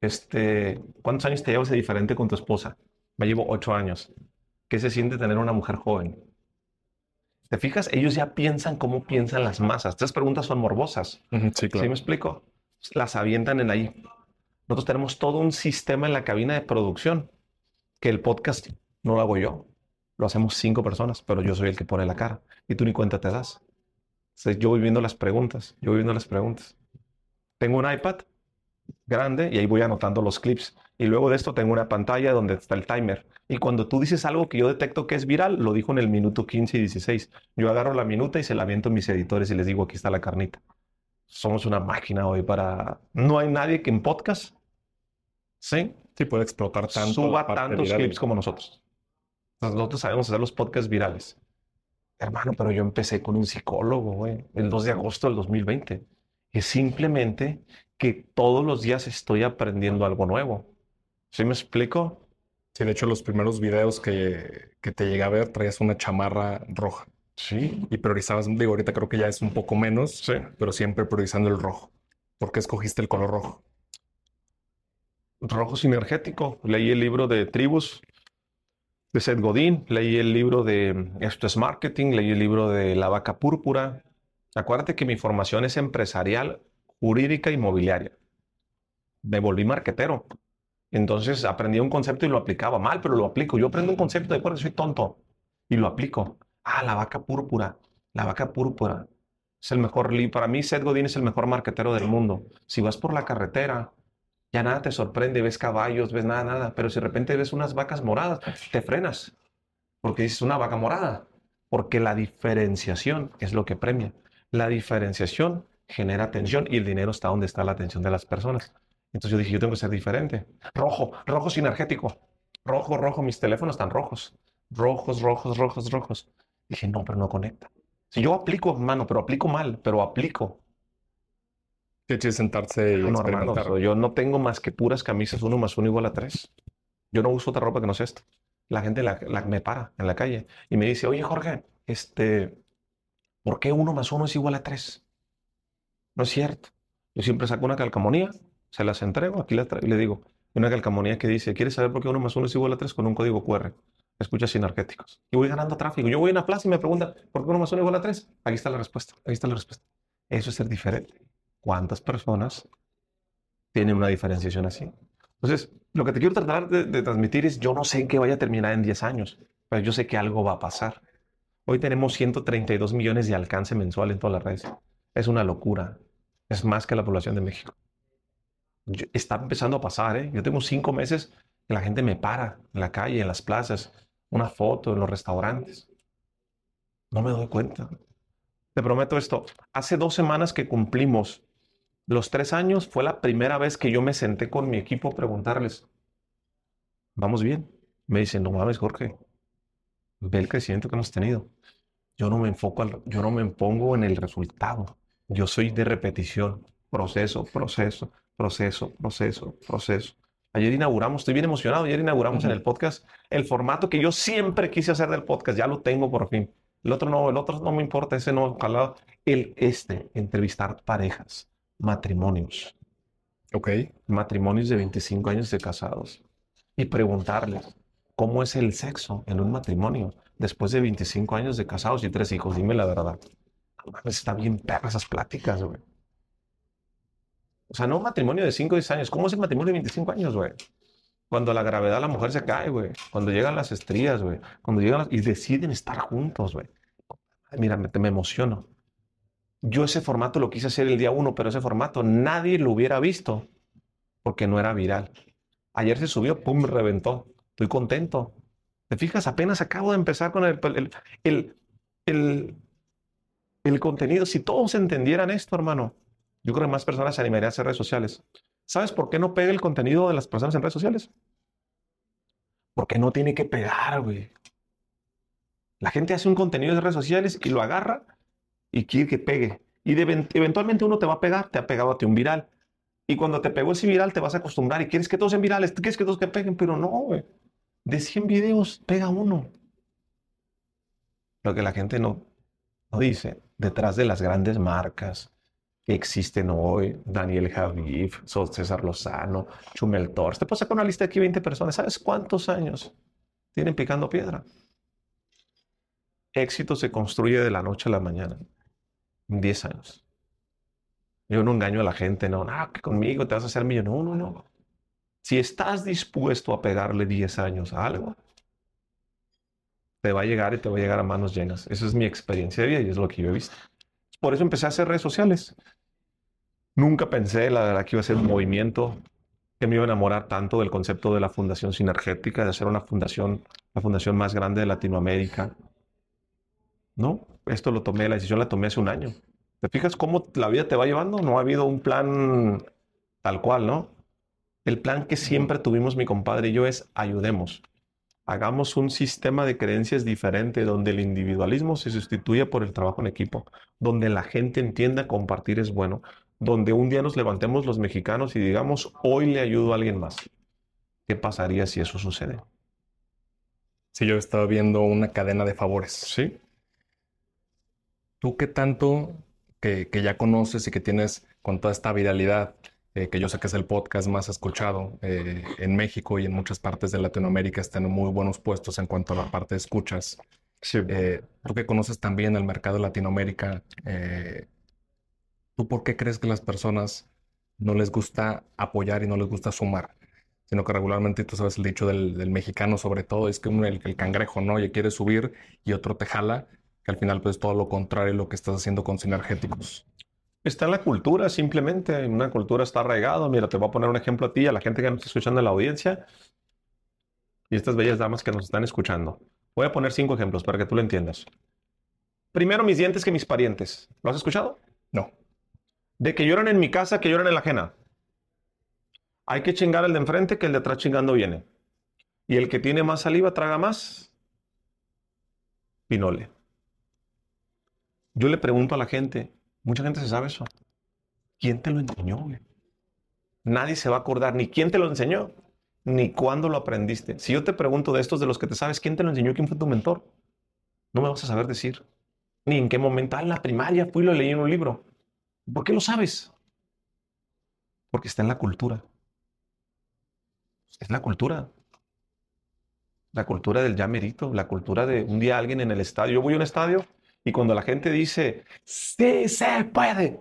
este, ¿cuántos años te llevas de diferente con tu esposa? Me llevo ocho años. ¿Qué se siente tener una mujer joven? ¿Te fijas? Ellos ya piensan cómo piensan las masas. Estas preguntas son morbosas. Sí, claro. ¿Sí me explico? Las avientan en ahí. Nosotros tenemos todo un sistema en la cabina de producción que el podcast no lo hago yo. Lo hacemos cinco personas, pero yo soy el que pone la cara y tú ni cuenta te das. yo voy viendo las preguntas, yo voy viendo las preguntas. Tengo un iPad grande y ahí voy anotando los clips. Y luego de esto tengo una pantalla donde está el timer. Y cuando tú dices algo que yo detecto que es viral, lo dijo en el minuto 15 y 16. Yo agarro la minuta y se la aviento a mis editores y les digo, aquí está la carnita somos una máquina hoy para... No hay nadie que en podcast, ¿sí? Sí, puede explotar tanto. Suba tantos clips como nosotros. Nosotros sabemos hacer los podcasts virales. Hermano, pero yo empecé con un psicólogo, güey, el 2 de agosto del 2020. Es simplemente que todos los días estoy aprendiendo algo nuevo. ¿Sí me explico? Sí, de hecho, los primeros videos que, que te llegué a ver traías una chamarra roja. Sí. Y priorizabas, digo, ahorita creo que ya es un poco menos, sí. pero siempre priorizando el rojo. ¿Por qué escogiste el color rojo? Rojo sinergético. Leí el libro de Tribus de Seth Godin, leí el libro de Esto es Marketing, leí el libro de La Vaca Púrpura. Acuérdate que mi formación es empresarial, jurídica y mobiliaria. Me volví marquetero. Entonces aprendí un concepto y lo aplicaba mal, pero lo aplico. Yo aprendo un concepto de acuerdo, soy tonto y lo aplico. Ah, la vaca púrpura. La vaca púrpura. Es el mejor, para mí Seth Godin es el mejor marquetero del mundo. Si vas por la carretera, ya nada te sorprende, ves caballos, ves nada, nada. Pero si de repente ves unas vacas moradas, te frenas. Porque dices una vaca morada. Porque la diferenciación es lo que premia. La diferenciación genera atención y el dinero está donde está la atención de las personas. Entonces yo dije, yo tengo que ser diferente. Rojo, rojo sinergético. Rojo, rojo, mis teléfonos están rojos. Rojos, rojos, rojos, rojos. Dije, no, pero no conecta. Si yo aplico, mano, pero aplico mal, pero aplico. ¿Qué quiere sentarse y no, experimentar? yo no tengo más que puras camisas, uno más uno igual a tres. Yo no uso otra ropa que no sea esto. La gente la, me para en la calle y me dice, oye, Jorge, este, ¿por qué uno más uno es igual a tres? No es cierto. Yo siempre saco una calcamonía, se las entrego, aquí la y le digo, una calcamonía que dice, ¿quieres saber por qué uno más uno es igual a tres? Con un código QR escuchas sinergéticos. Y voy ganando tráfico. Yo voy a una plaza y me preguntan, ¿por qué uno más uno igual a tres? Aquí está la respuesta. Aquí está la respuesta. Eso es ser diferente. ¿Cuántas personas tienen una diferenciación así? Entonces, lo que te quiero tratar de, transmitir es, yo no sé en qué vaya a terminar en 10 años, pero yo sé que algo va a pasar. Hoy tenemos 132 millones de alcance mensual en todas las redes. Es una locura. Es más que la población de México. está empezando a pasar, ¿eh? Yo tengo cinco meses que la gente me para en la calle, en las plazas, una foto en los restaurantes. No me doy cuenta. Te prometo esto. Hace dos semanas que cumplimos los tres años, fue la primera vez que yo me senté con mi equipo a preguntarles, ¿vamos bien? Me dicen, no mames, Jorge, ve el crecimiento que hemos tenido. Yo no me enfoco, al, yo no me pongo en el resultado. Yo soy de repetición, proceso, proceso, proceso, proceso, proceso. Ayer inauguramos, estoy bien emocionado, ayer inauguramos en el podcast el formato que yo siempre quise hacer del podcast, ya lo tengo por fin. El otro no, el otro no me importa, ese no, ojalá. El este, entrevistar parejas, matrimonios. Ok. Matrimonios de 25 años de casados. Y preguntarles, ¿cómo es el sexo en un matrimonio después de 25 años de casados y tres hijos? Dime la verdad. Está bien perra esas pláticas, güey. O sea, no un matrimonio de 5 o 10 años. ¿Cómo es el matrimonio de 25 años, güey? Cuando la gravedad la mujer se cae, güey. Cuando llegan las estrías, güey. Cuando llegan y deciden estar juntos, güey. Mira, me, me emociono. Yo ese formato lo quise hacer el día uno, pero ese formato nadie lo hubiera visto porque no era viral. Ayer se subió, pum, reventó. Estoy contento. ¿Te fijas? Apenas acabo de empezar con el, el, el, el, contenido. Si todos entendieran esto, hermano, Yo creo que más personas se animarían a hacer redes sociales. ¿Sabes por qué no pega el contenido de las personas en redes sociales? Porque no tiene que pegar, güey. La gente hace un contenido de redes sociales y lo agarra y quiere que pegue. Y eventualmente uno te va a pegar, te ha pegado a ti un viral. Y cuando te pegó ese viral te vas a acostumbrar y quieres que todos sean virales, quieres que todos que peguen, pero no, güey. De 100 videos pega uno. Lo que la gente no, no dice, detrás de las grandes marcas que existen hoy, Daniel Javif, César Lozano, Chumel Torres, te puedo sacar una lista de aquí 20 personas. ¿Sabes cuántos años tienen picando piedra? Éxito se construye de la noche a la mañana. 10 años. Yo no engaño a la gente, no, no, que conmigo te vas a hacer millonario. No, no, no. Si estás dispuesto a pegarle 10 años a algo, te va a llegar y te va a llegar a manos llenas. Esa es mi experiencia de vida y es lo que yo he visto. Por eso empecé a hacer redes sociales. Nunca pensé, que iba a ser un movimiento que me iba a enamorar tanto del concepto de la fundación sinergética, de hacer una fundación, la fundación más grande de Latinoamérica. No, esto lo tomé, la decisión la tomé hace un año. ¿Te fijas cómo la vida te va llevando? No ha habido un plan tal cual, ¿no? El plan que siempre tuvimos mi compadre y yo es ayudemos. Hagamos un sistema de creencias diferente donde el individualismo se sustituye por el trabajo en equipo, donde la gente entienda compartir es bueno, donde un día nos levantemos los mexicanos y digamos, hoy le ayudo a alguien más. ¿Qué pasaría si eso sucede? Si yo estaba viendo una cadena de favores. Sí. ¿Tú qué tanto que, ya conoces y que tienes con toda esta viralidad, eh, que yo sé que es el podcast más escuchado eh, en México y en muchas partes de Latinoamérica, están en muy buenos puestos en cuanto a la parte de escuchas? Sí. Eh, tú que conoces también el mercado de Latinoamérica, ¿tú por qué crees que las personas no les gusta apoyar y no les gusta sumar? Sino que regularmente, tú sabes, el dicho del, mexicano sobre todo es que el, el cangrejo, ¿no? Y quiere subir y otro te jala que al final pues todo lo contrario lo que estás haciendo con sinergéticos. Está en la cultura, simplemente. Una cultura está arraigado. Mira, te voy a poner un ejemplo a ti, a la gente que nos está escuchando en la audiencia y estas bellas damas que nos están escuchando. Voy a poner cinco ejemplos para que tú lo entiendas. Primero, mis dientes que mis parientes. ¿Lo has escuchado? No. De que lloran en mi casa, que lloran en la ajena. Hay que chingar al de enfrente que el de atrás chingando viene. Y el que tiene más saliva traga más. Pinole. Yo le pregunto a la gente, mucha gente se sabe eso. ¿Quién te lo enseñó? Nadie se va a acordar ni quién te lo enseñó, ni cuándo lo aprendiste. Si yo te pregunto de estos de los que te sabes, ¿quién te lo enseñó? ¿Quién fue tu mentor? No me vas a saber decir. Ni en qué momento. Ah, en la primaria fui y lo leí en un libro. ¿Por qué lo sabes? Porque está en la cultura. Es la cultura. La cultura del ya merito, la cultura de un día alguien en el estadio. Yo voy a un estadio y cuando la gente dice, sí se puede,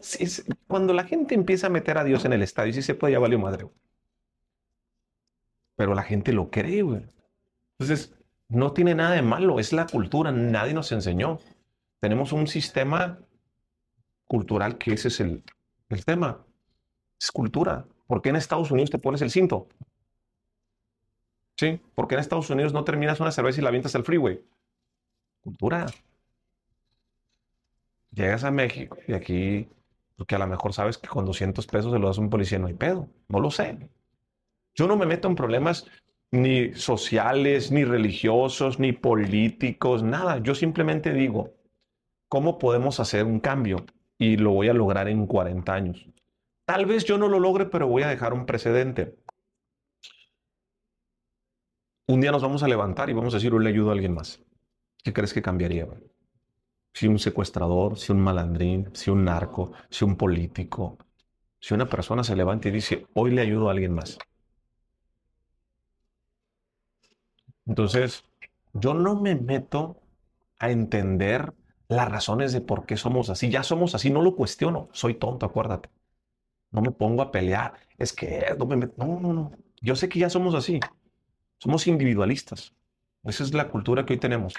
cuando la gente empieza a meter a Dios en el estadio, sí se puede, ya valió madre. Pero la gente lo cree, güey. Entonces, no tiene nada de malo, es la cultura, nadie nos enseñó. Tenemos un sistema cultural que ese es el, el tema. Es cultura. ¿Por qué en Estados Unidos te pones el cinto? ¿Sí? ¿Por qué en Estados Unidos no terminas una cerveza y la avientas al freeway? Cultura. Llegas a México y aquí, porque a lo mejor sabes que con 200 pesos se lo das a un policía, no hay pedo. No lo sé. Yo no me meto en problemas ni sociales, ni religiosos, ni políticos, nada. Yo simplemente digo, ¿cómo podemos hacer un cambio? Y lo voy a lograr en 40 años. Tal vez yo no lo logre, pero voy a dejar un precedente. Un día nos vamos a levantar y vamos a decir, le ayudo a alguien más. ¿Qué crees que cambiaría? Si un secuestrador, si un malandrín, si un narco, si un político, si una persona se levanta y dice, hoy le ayudo a alguien más. Entonces, yo no me meto a entender las razones de por qué somos así. Ya somos así, no lo cuestiono. Soy tonto, acuérdate. No me pongo a pelear. Es que no me meto. No, no, no. Yo sé que ya somos así. Somos individualistas. Esa es la cultura que hoy tenemos.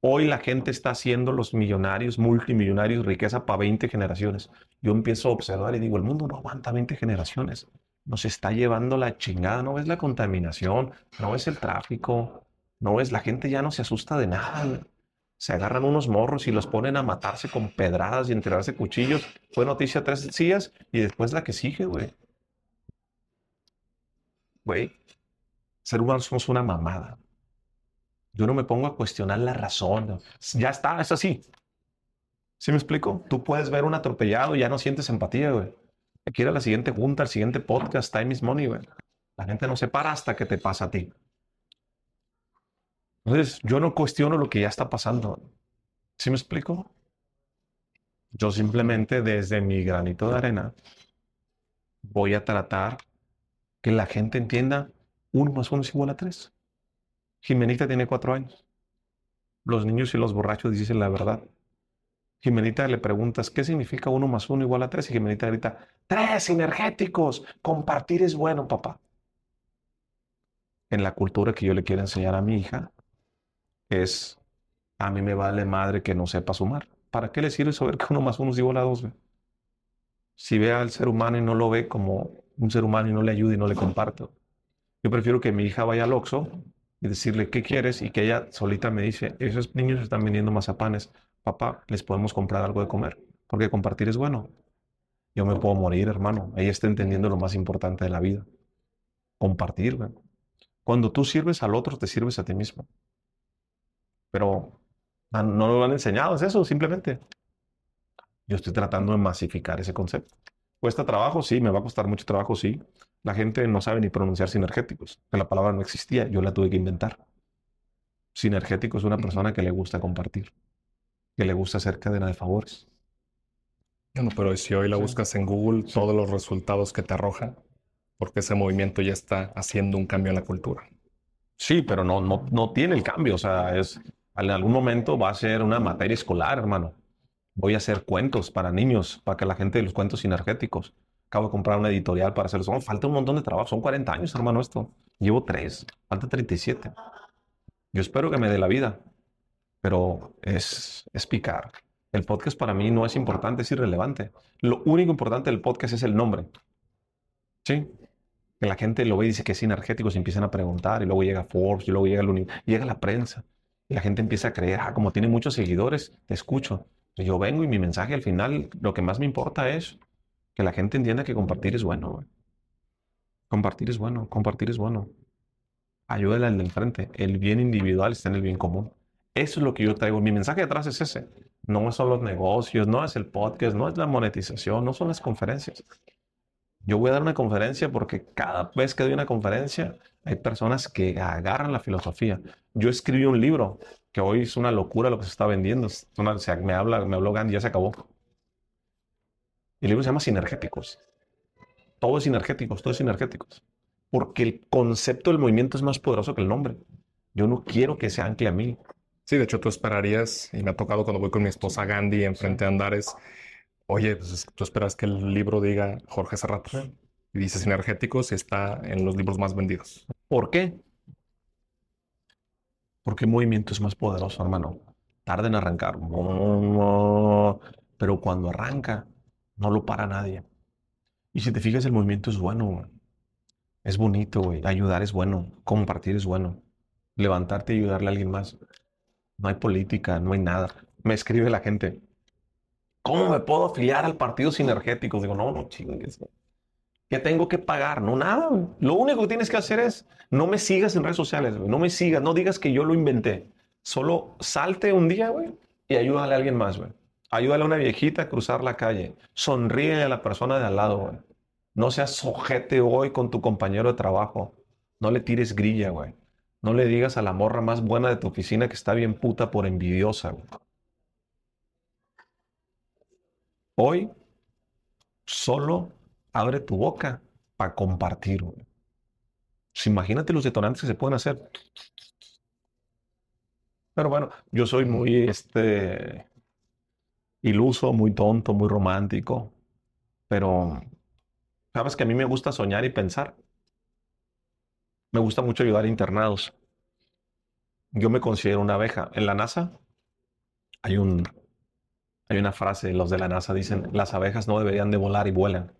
Hoy la gente está haciendo los millonarios, multimillonarios, riqueza para 20 generaciones. Yo empiezo a observar y digo, el mundo no aguanta 20 generaciones. Nos está llevando la chingada. No es la contaminación, no es el tráfico, no es la gente ya no se asusta de nada. se agarran unos morros y los ponen a matarse con pedradas y enterrarse cuchillos. Fue noticia tres días y después la que sigue, güey. Güey, ser humanos somos una mamada. Yo no me pongo a cuestionar la razón. Ya está, es así. ¿Sí me explico? Tú puedes ver un atropellado y ya no sientes empatía, güey. Aquí a la siguiente junta, al siguiente podcast, Time is Money, güey. La gente no se para hasta que te pasa a ti. Entonces, yo no cuestiono lo que ya está pasando. ¿Sí me explico? Yo simplemente desde mi granito de arena voy a tratar que la gente entienda uno más uno es igual a tres. Jimenita tiene cuatro años. Los niños y los borrachos dicen la verdad. Jimenita le preguntas, ¿qué significa uno más uno igual a tres? Y Jimenita grita, tres energéticos, compartir es bueno, papá. En la cultura que yo le quiero enseñar a mi hija, es, a mí me vale madre que no sepa sumar. ¿Para qué le sirve saber que uno más uno es igual a dos? Si ve al ser humano y no lo ve como un ser humano y no le ayuda y no le comparto. Yo prefiero que mi hija vaya al Oxxo y decirle, ¿qué quieres? Y que ella solita me dice, esos niños están vendiendo mazapanes. Papá, les podemos comprar algo de comer, porque compartir es bueno. Yo me puedo morir, hermano. Ella está entendiendo lo más importante de la vida. Compartir, Cuando tú sirves al otro, te sirves a ti mismo pero ah, no lo han enseñado, es eso, simplemente. Yo estoy tratando de masificar ese concepto. ¿Cuesta trabajo? Sí, me va a costar mucho trabajo, sí. La gente no sabe ni pronunciar sinergéticos, la palabra no existía, yo la tuve que inventar. Sinergético es una persona que le gusta compartir, que le gusta hacer cadena de favores. Bueno, pero si hoy la buscas en Google, todos los resultados que te arroja, porque ese movimiento ya está haciendo un cambio en la cultura. Sí, pero no, no, no tiene el cambio, o sea, es, en algún momento va a ser una materia escolar, hermano. Voy a hacer cuentos para niños, para que la gente de los cuentos sinergéticos. Acabo de comprar una editorial para hacerlo. Oh, falta un montón de trabajo. Son 40 años, hermano, esto. Llevo 3. Falta 37. Yo espero que me dé la vida. Pero es, es picar. El podcast para mí no es importante, es irrelevante. Lo único importante del podcast es el nombre. ¿Sí? Que la gente lo ve y dice que es sinergético, se empiezan a preguntar. Y luego llega Forbes, y luego llega, el, llega la prensa. Y la gente empieza a creer, ah, como tiene muchos seguidores, te escucho. Yo vengo y mi mensaje al final, lo que más me importa es que la gente entienda que compartir es bueno. Compartir es bueno, compartir es bueno. Ayúdale al del frente. El bien individual está en el bien común. Eso es lo que yo traigo. Mi mensaje detrás es ese. No son los negocios, no es el podcast, no es la monetización, no son las conferencias. Yo voy a dar una conferencia porque cada vez que doy una conferencia hay personas que agarran la filosofía. Yo escribí un libro que hoy es una locura lo que se está vendiendo. me, habla, me habló Gandhi, ya se acabó. El libro se llama Sinergéticos. Todo es sinergéticos, todo es sinergéticos. Porque el concepto del movimiento es más poderoso que el nombre. Yo no quiero que se ancle a mí. Sí, de hecho tú esperarías, y me ha tocado cuando voy con mi esposa Gandhi enfrente de Andares, Oye, pues tú esperas que el libro diga Jorge Serrato. Y dice Sinergéticos y está en los libros más vendidos. ¿Por qué? Porque el movimiento es más poderoso, hermano. Tarda en arrancar. Pero cuando arranca, no lo para nadie. Y si te fijas, el movimiento es bueno. Es bonito, güey. Ayudar es bueno. Compartir es bueno. Levantarte y ayudarle a alguien más. No hay política, no hay nada. Me escribe la gente. ¿Cómo me puedo afiliar al partido sinergético? Digo, no, no chingues. ¿Qué tengo que pagar? No, nada. Lo único que tienes que hacer es no me sigas en redes sociales, No me sigas, no digas que yo lo inventé. Solo salte un día, güey, y ayúdale a alguien más, güey. Ayúdale a una viejita a cruzar la calle. Sonríe a la persona de al lado, güey. No seas sojete hoy con tu compañero de trabajo. No le tires grilla, güey. No le digas a la morra más buena de tu oficina que está bien puta por envidiosa, güey. Hoy solo abre tu boca para compartir. Pues imagínate los detonantes que se pueden hacer. Pero bueno, yo soy muy este, iluso, muy tonto, muy romántico. Pero, ¿sabes que a mí me gusta soñar y pensar? Me gusta mucho ayudar a internados. Yo me considero una abeja. En la NASA hay hay una frase, los de la NASA dicen, las abejas no deberían de volar y vuelan.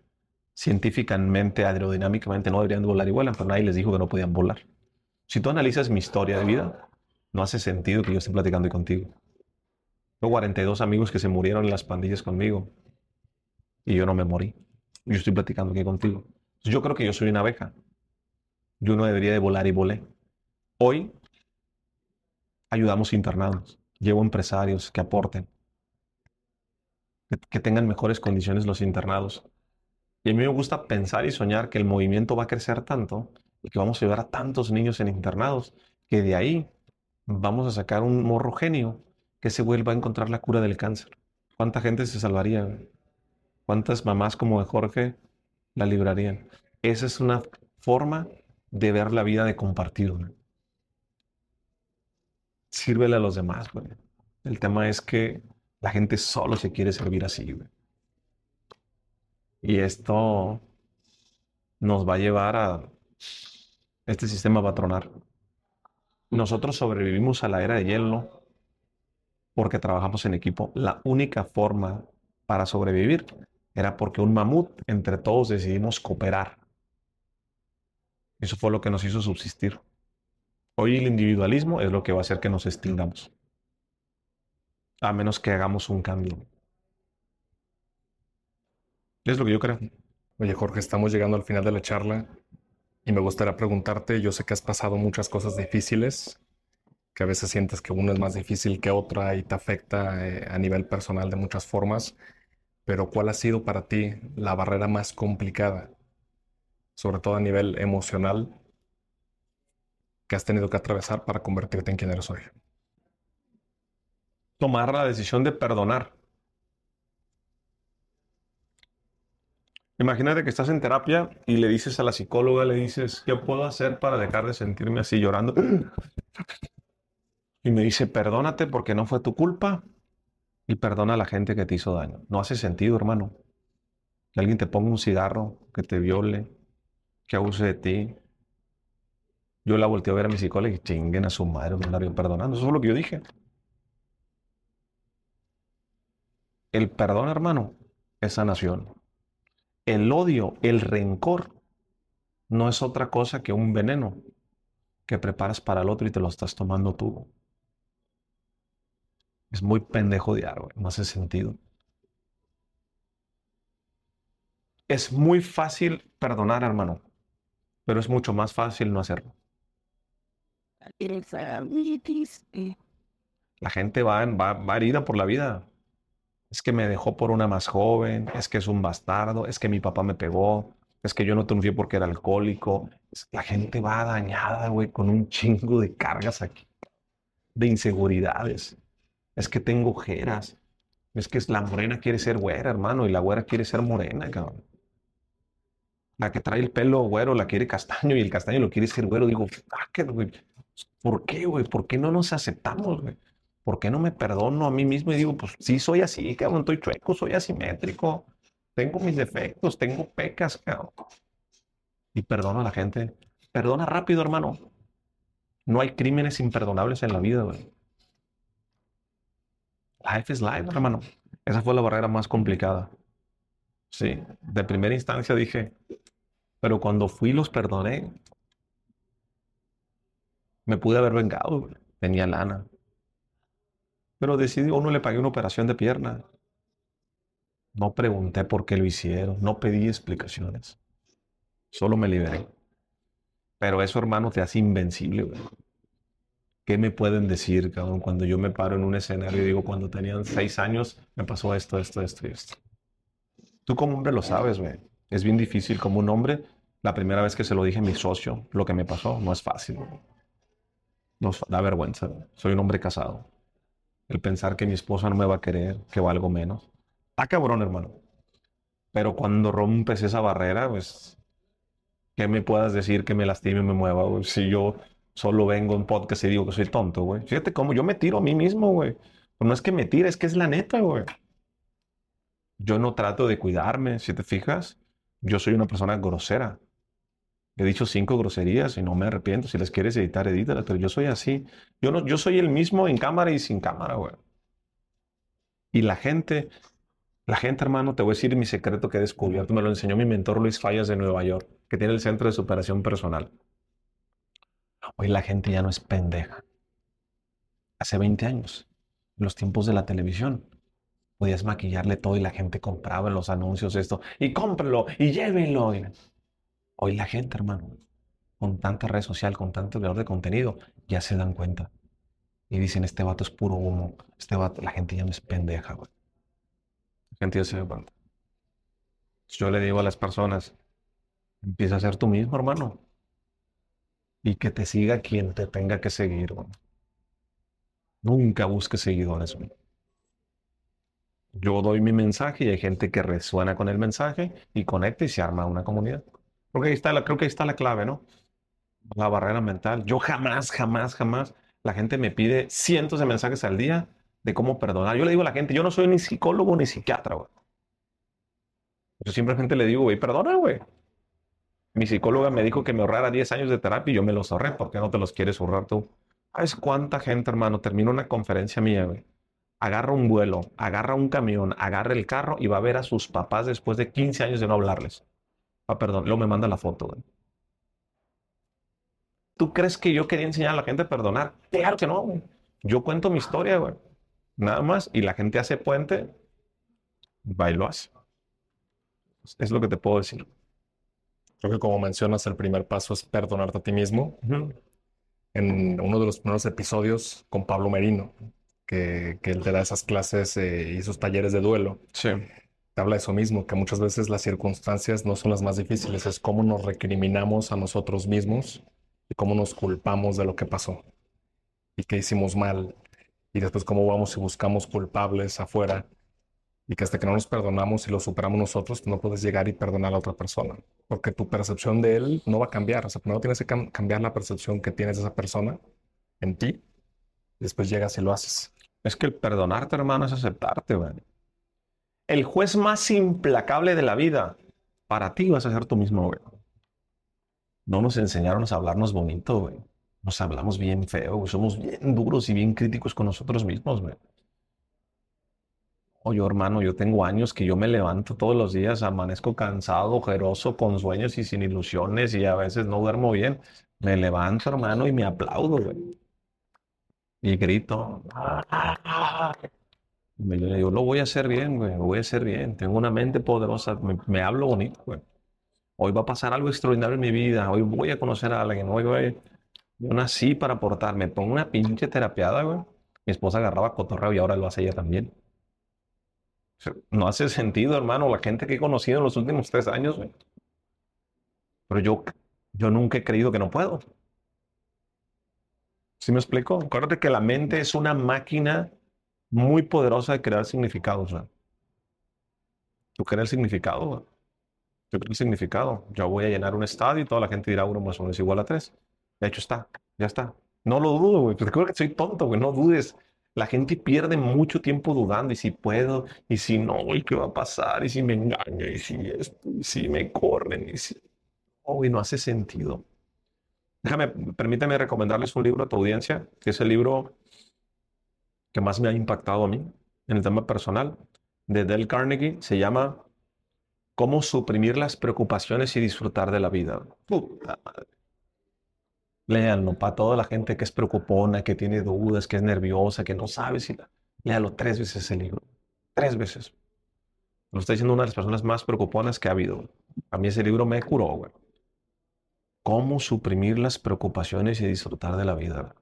Científicamente, aerodinámicamente no deberían de volar y vuelan, pero nadie les dijo que no podían volar. Si tú analizas mi historia de vida, no hace sentido que yo esté platicando contigo. Tengo 42 amigos que se murieron en las pandillas conmigo. Y yo no me morí. Yo estoy platicando aquí contigo. Yo creo que yo soy una abeja. Yo no debería de volar y volé. Hoy ayudamos internados. Llevo empresarios que aporten. Que, que tengan mejores condiciones los internados. Y a mí me gusta pensar y soñar que el movimiento va a crecer tanto y que vamos a ayudar a tantos niños en internados que de ahí vamos a sacar un morro genio que se vuelva a encontrar la cura del cáncer. ¿Cuánta gente se salvaría? ¿Cuántas mamás como de Jorge la librarían? Esa es una forma de ver la vida de compartir. Sírvele a los demás. Güey. El tema es que la gente solo se quiere servir así. Güey. Y esto nos va a llevar a... Este sistema va a tronar. Nosotros sobrevivimos a la era de hielo porque trabajamos en equipo. La única forma para sobrevivir era porque un mamut, entre todos decidimos cooperar. Eso fue lo que nos hizo subsistir. Hoy el individualismo es lo que va a hacer que nos extingamos. A menos que hagamos un cambio. Es lo que yo creo. Oye, Jorge, estamos llegando al final de la charla y me gustaría preguntarte, yo sé que has pasado muchas cosas difíciles, que a veces sientes que uno es más difícil que otra y te afecta eh, a nivel personal de muchas formas, pero ¿cuál ha sido para ti la barrera más complicada, sobre todo a nivel emocional, que has tenido que atravesar para convertirte en quien eres hoy? Tomar la decisión de perdonar. Imagínate que estás en terapia y le dices a la psicóloga, le dices, ¿qué puedo hacer para dejar de sentirme así llorando? Y me dice, perdónate porque no fue tu culpa y perdona a la gente que te hizo daño. No hace sentido, hermano. Que alguien te ponga un cigarro, que te viole, que abuse de ti. Yo la volteé a ver a mi psicóloga y chinguen a su madre, me la perdonando. Eso es lo que yo dije. El perdón, hermano, es sanación. El odio, el rencor, no es otra cosa que un veneno que preparas para el otro y te lo estás tomando tú. Es muy pendejo de güey. No hace sentido. Es muy fácil perdonar, hermano, pero es mucho más fácil no hacerlo. La gente va, va, va herida por la vida. Es que me dejó por una más joven, es que es un bastardo, es que mi papá me pegó, es que yo no triunfé porque era alcohólico. La gente va dañada, güey, con un chingo de cargas aquí, de inseguridades es que tengo ojeras, es que la morena quiere ser güera, hermano, y la güera quiere ser morena, cabrón. La que trae el pelo güero la quiere castaño y el castaño lo quiere ser güero. Digo, güey. ¿Por qué, güey? ¿Por qué no nos aceptamos, güey? ¿Por qué no me perdono a mí mismo y digo, pues sí, soy así, cabrón, estoy chueco, soy asimétrico, tengo mis defectos, tengo pecas, cabrón. Y perdono a la gente. Perdona rápido, hermano. No hay crímenes imperdonables en la vida, güey. Life is life, hermano. Esa fue la barrera más complicada. Sí, de primera instancia dije, pero cuando fui los perdoné, me pude haber vengado, tenía lana. Pero decidí, uno le pagué una operación de pierna. No pregunté por qué lo hicieron, no pedí explicaciones. Solo me liberé. Pero eso, hermano, te hace invencible, güey. ¿Qué me pueden decir, cabrón? Cuando yo me paro en un escenario y digo, cuando tenían seis años, me pasó esto, esto, esto y esto. Tú como hombre lo sabes, güey. Es bien difícil como un hombre. La primera vez que se lo dije a mi socio, lo que me pasó, no es fácil. Nos da vergüenza. Soy un hombre casado. El pensar que mi esposa no me va a querer, que valgo menos. Ah, cabrón, hermano. Pero cuando rompes esa barrera, pues, ¿qué me puedas decir que me lastime, me mueva? Si yo solo vengo en podcast y digo que soy tonto, güey. Fíjate cómo yo me tiro a mí mismo, güey. no es que me tire, es que es la neta, güey. Yo no trato de cuidarme, si te fijas. Yo soy una persona grosera. He dicho cinco groserías y no me arrepiento. Si les quieres editar, edítalas, pero yo soy así. Yo, no, yo soy el mismo en cámara y sin cámara, güey. Y la gente, la gente, hermano, te voy a decir mi secreto que he descubierto. Me lo enseñó mi mentor Luis Fallas de Nueva York, que tiene el Centro de Superación Personal. Hoy la gente ya no es pendeja. Hace 20 años los tiempos de la televisión. Podías maquillarle todo y la gente compraba en los anuncios esto. Y cómprelo y llévenlo. Hoy la gente, hermano, con tanta red social, con tanto valor de contenido, ya se dan cuenta. Y dicen, este vato es puro humo. Este vato, la gente ya no es pendeja, güey. La gente ya se da cuenta. Yo le digo a las personas, empieza a ser tú mismo, hermano. Y que te siga quien te tenga que seguir, güey. Nunca busques seguidores. Yo doy mi mensaje y hay gente que resuena con el mensaje y conecta y se arma una comunidad. Creo que ahí está la, creo que ahí está la clave, ¿no? La barrera mental. Yo jamás, jamás, jamás. La gente me pide cientos de mensajes al día de cómo perdonar. Yo le digo a la gente, yo no soy ni psicólogo ni psiquiatra, güey. Yo simplemente le digo, güey, perdona, güey. Mi psicóloga me dijo que me ahorrara 10 años de terapia y yo me los ahorré. ¿Por qué no te los quieres ahorrar tú? ¿Sabes cuánta gente, hermano, termina una conferencia mía? Agarra un vuelo, agarra un camión, agarra el carro y va a ver a sus papás después de 15 años de no hablarles. Ah, perdón, luego me manda la foto, güey. ¿Tú crees que yo quería enseñar a la gente a perdonar? Claro que no, güey. Yo cuento mi historia, güey. Nada más. Y la gente hace puente, va y lo hace. Es lo que te puedo decir. Creo que como mencionas, el primer paso es perdonarte a ti mismo. En uno de los primeros episodios con Pablo Merino, que, él te da esas clases eh, y esos talleres de duelo. Sí. Te habla de eso mismo, que muchas veces las circunstancias no son las más difíciles, es cómo nos recriminamos a nosotros mismos y cómo nos culpamos de lo que pasó y qué hicimos mal. Y después cómo vamos y buscamos culpables afuera y que hasta que no nos perdonamos y lo superamos nosotros, no puedes llegar y perdonar a otra persona, porque tu percepción de él no va a cambiar. O sea, primero tienes que cambiar la percepción que tienes de esa persona en ti, después llegas y lo haces. Es que el perdonarte, hermano, es aceptarte, güey. El juez más implacable de la vida, para ti vas a ser tú mismo, güey. No nos enseñaron a hablarnos bonito, güey. Nos hablamos bien feo, Somos bien duros y bien críticos con nosotros mismos, güey. Oye, hermano, yo tengo años que yo me levanto todos los días, amanezco cansado, ojeroso, con sueños y sin ilusiones y a veces no duermo bien. Me levanto, hermano, y me aplaudo, güey. Y grito. Y yo lo voy a hacer bien, güey, voy a hacer bien. Tengo una mente poderosa, me, me hablo bonito, güey. Hoy va a pasar algo extraordinario en mi vida. Hoy voy a conocer a alguien. Hoy voy. Yo nací para aportarme. Pongo una pinche terapiada, güey. Mi esposa agarraba cotorreo y ahora lo hace ella también. No hace sentido, hermano, la gente que he conocido en los últimos tres años. Pero yo, yo nunca he creído que no puedo. ¿Sí me explico? Acuérdate que la mente es una máquina muy poderosa de crear significados. güey. Tú creas significado, güey. Yo creo el significado. Yo voy a llenar un estadio y toda la gente dirá uno más uno es igual a tres. De hecho está, ya está. No lo dudo, güey. Te que soy tonto, güey. No dudes. La gente pierde mucho tiempo dudando y si puedo, y si no, y qué va a pasar, y si me engaño, y si esto, y si me corren, y si... Oh, y no hace sentido. Déjame, permíteme recomendarles un libro a tu audiencia, que es el libro que más me ha impactado a mí en el tema personal, de Dale Carnegie. Se llama cómo suprimir las preocupaciones y disfrutar de la vida. Puta madre. Léanlo para toda la gente que es preocupona, que tiene dudas, que es nerviosa, que no sabe si... La... Léalo tres veces ese libro. Tres veces. Lo está diciendo una de las personas más preocuponas que ha habido. A mí ese libro me curó, güey. Cómo suprimir las preocupaciones y disfrutar de la vida.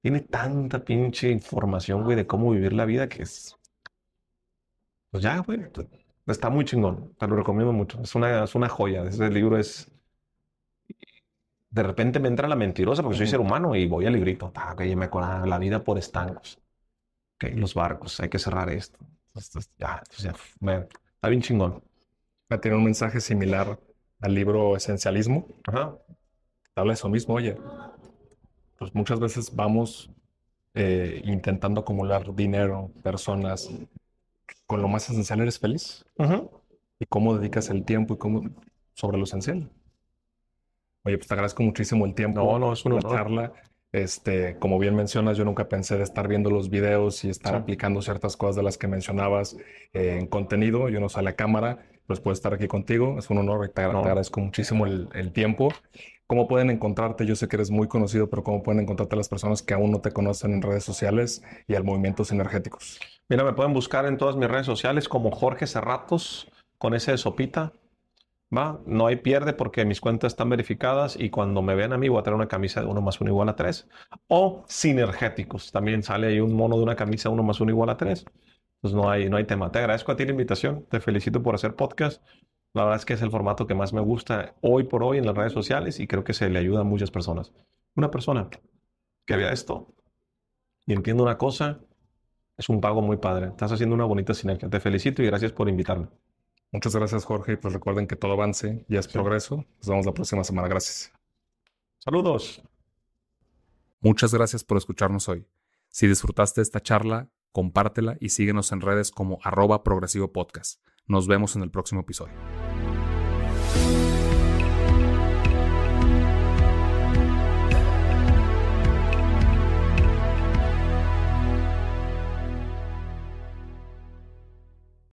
Tiene tanta pinche información, güey, de cómo vivir la vida que es... Pues ya, güey. Está muy chingón, te lo recomiendo mucho. Es una, es una joya. Ese libro es. De repente me entra la mentirosa porque soy ser humano y voy al librito. Ah, que me acuerdo la vida por estancos. Ok, los barcos, hay que cerrar esto. ya, está bien chingón. Tiene un mensaje similar al libro Esencialismo. Ajá. Habla eso mismo, oye. Pues muchas veces vamos eh, intentando acumular dinero, personas, con lo más esencial eres feliz. Y cómo dedicas el tiempo y cómo sobre lo esencial. Oye, pues te agradezco muchísimo el tiempo. No, no, es una charla. Este, como bien mencionas, yo nunca pensé de estar viendo los videos y estar aplicando ciertas cosas de las que mencionabas eh, en contenido. Yo no sale a cámara, pues puedo estar aquí contigo. Es un honor y te, agradezco muchísimo el, el tiempo. ¿Cómo pueden encontrarte? Yo sé que eres muy conocido, pero ¿cómo pueden encontrarte las personas que aún no te conocen en redes sociales y al Movimientos Energéticos? Mira, me pueden buscar en todas mis redes sociales como Jorge Cerratos, con ese de sopita. No hay pierde porque mis cuentas están verificadas y cuando me ven a mí voy a traer una camisa de 1 más 1 igual a 3. O sinergéticos. También sale ahí un mono de una camisa 1 más 1 igual a 3. Pues no hay, no hay tema. Te agradezco a ti la invitación. Te felicito por hacer podcast. La verdad es que es el formato que más me gusta hoy por hoy en las redes sociales y creo que se le ayuda a muchas personas. Una persona que vea esto y entienda una cosa, es un pago muy padre. Estás haciendo una bonita sinergia. Te felicito y gracias por invitarme. Muchas gracias, Jorge. Pues recuerden que todo avance ya es progreso. Nos vemos la próxima semana. Gracias. Saludos. Muchas gracias por escucharnos hoy. Si disfrutaste esta charla, compártela y síguenos en redes como arroba progresivo podcast. Nos vemos en el próximo episodio.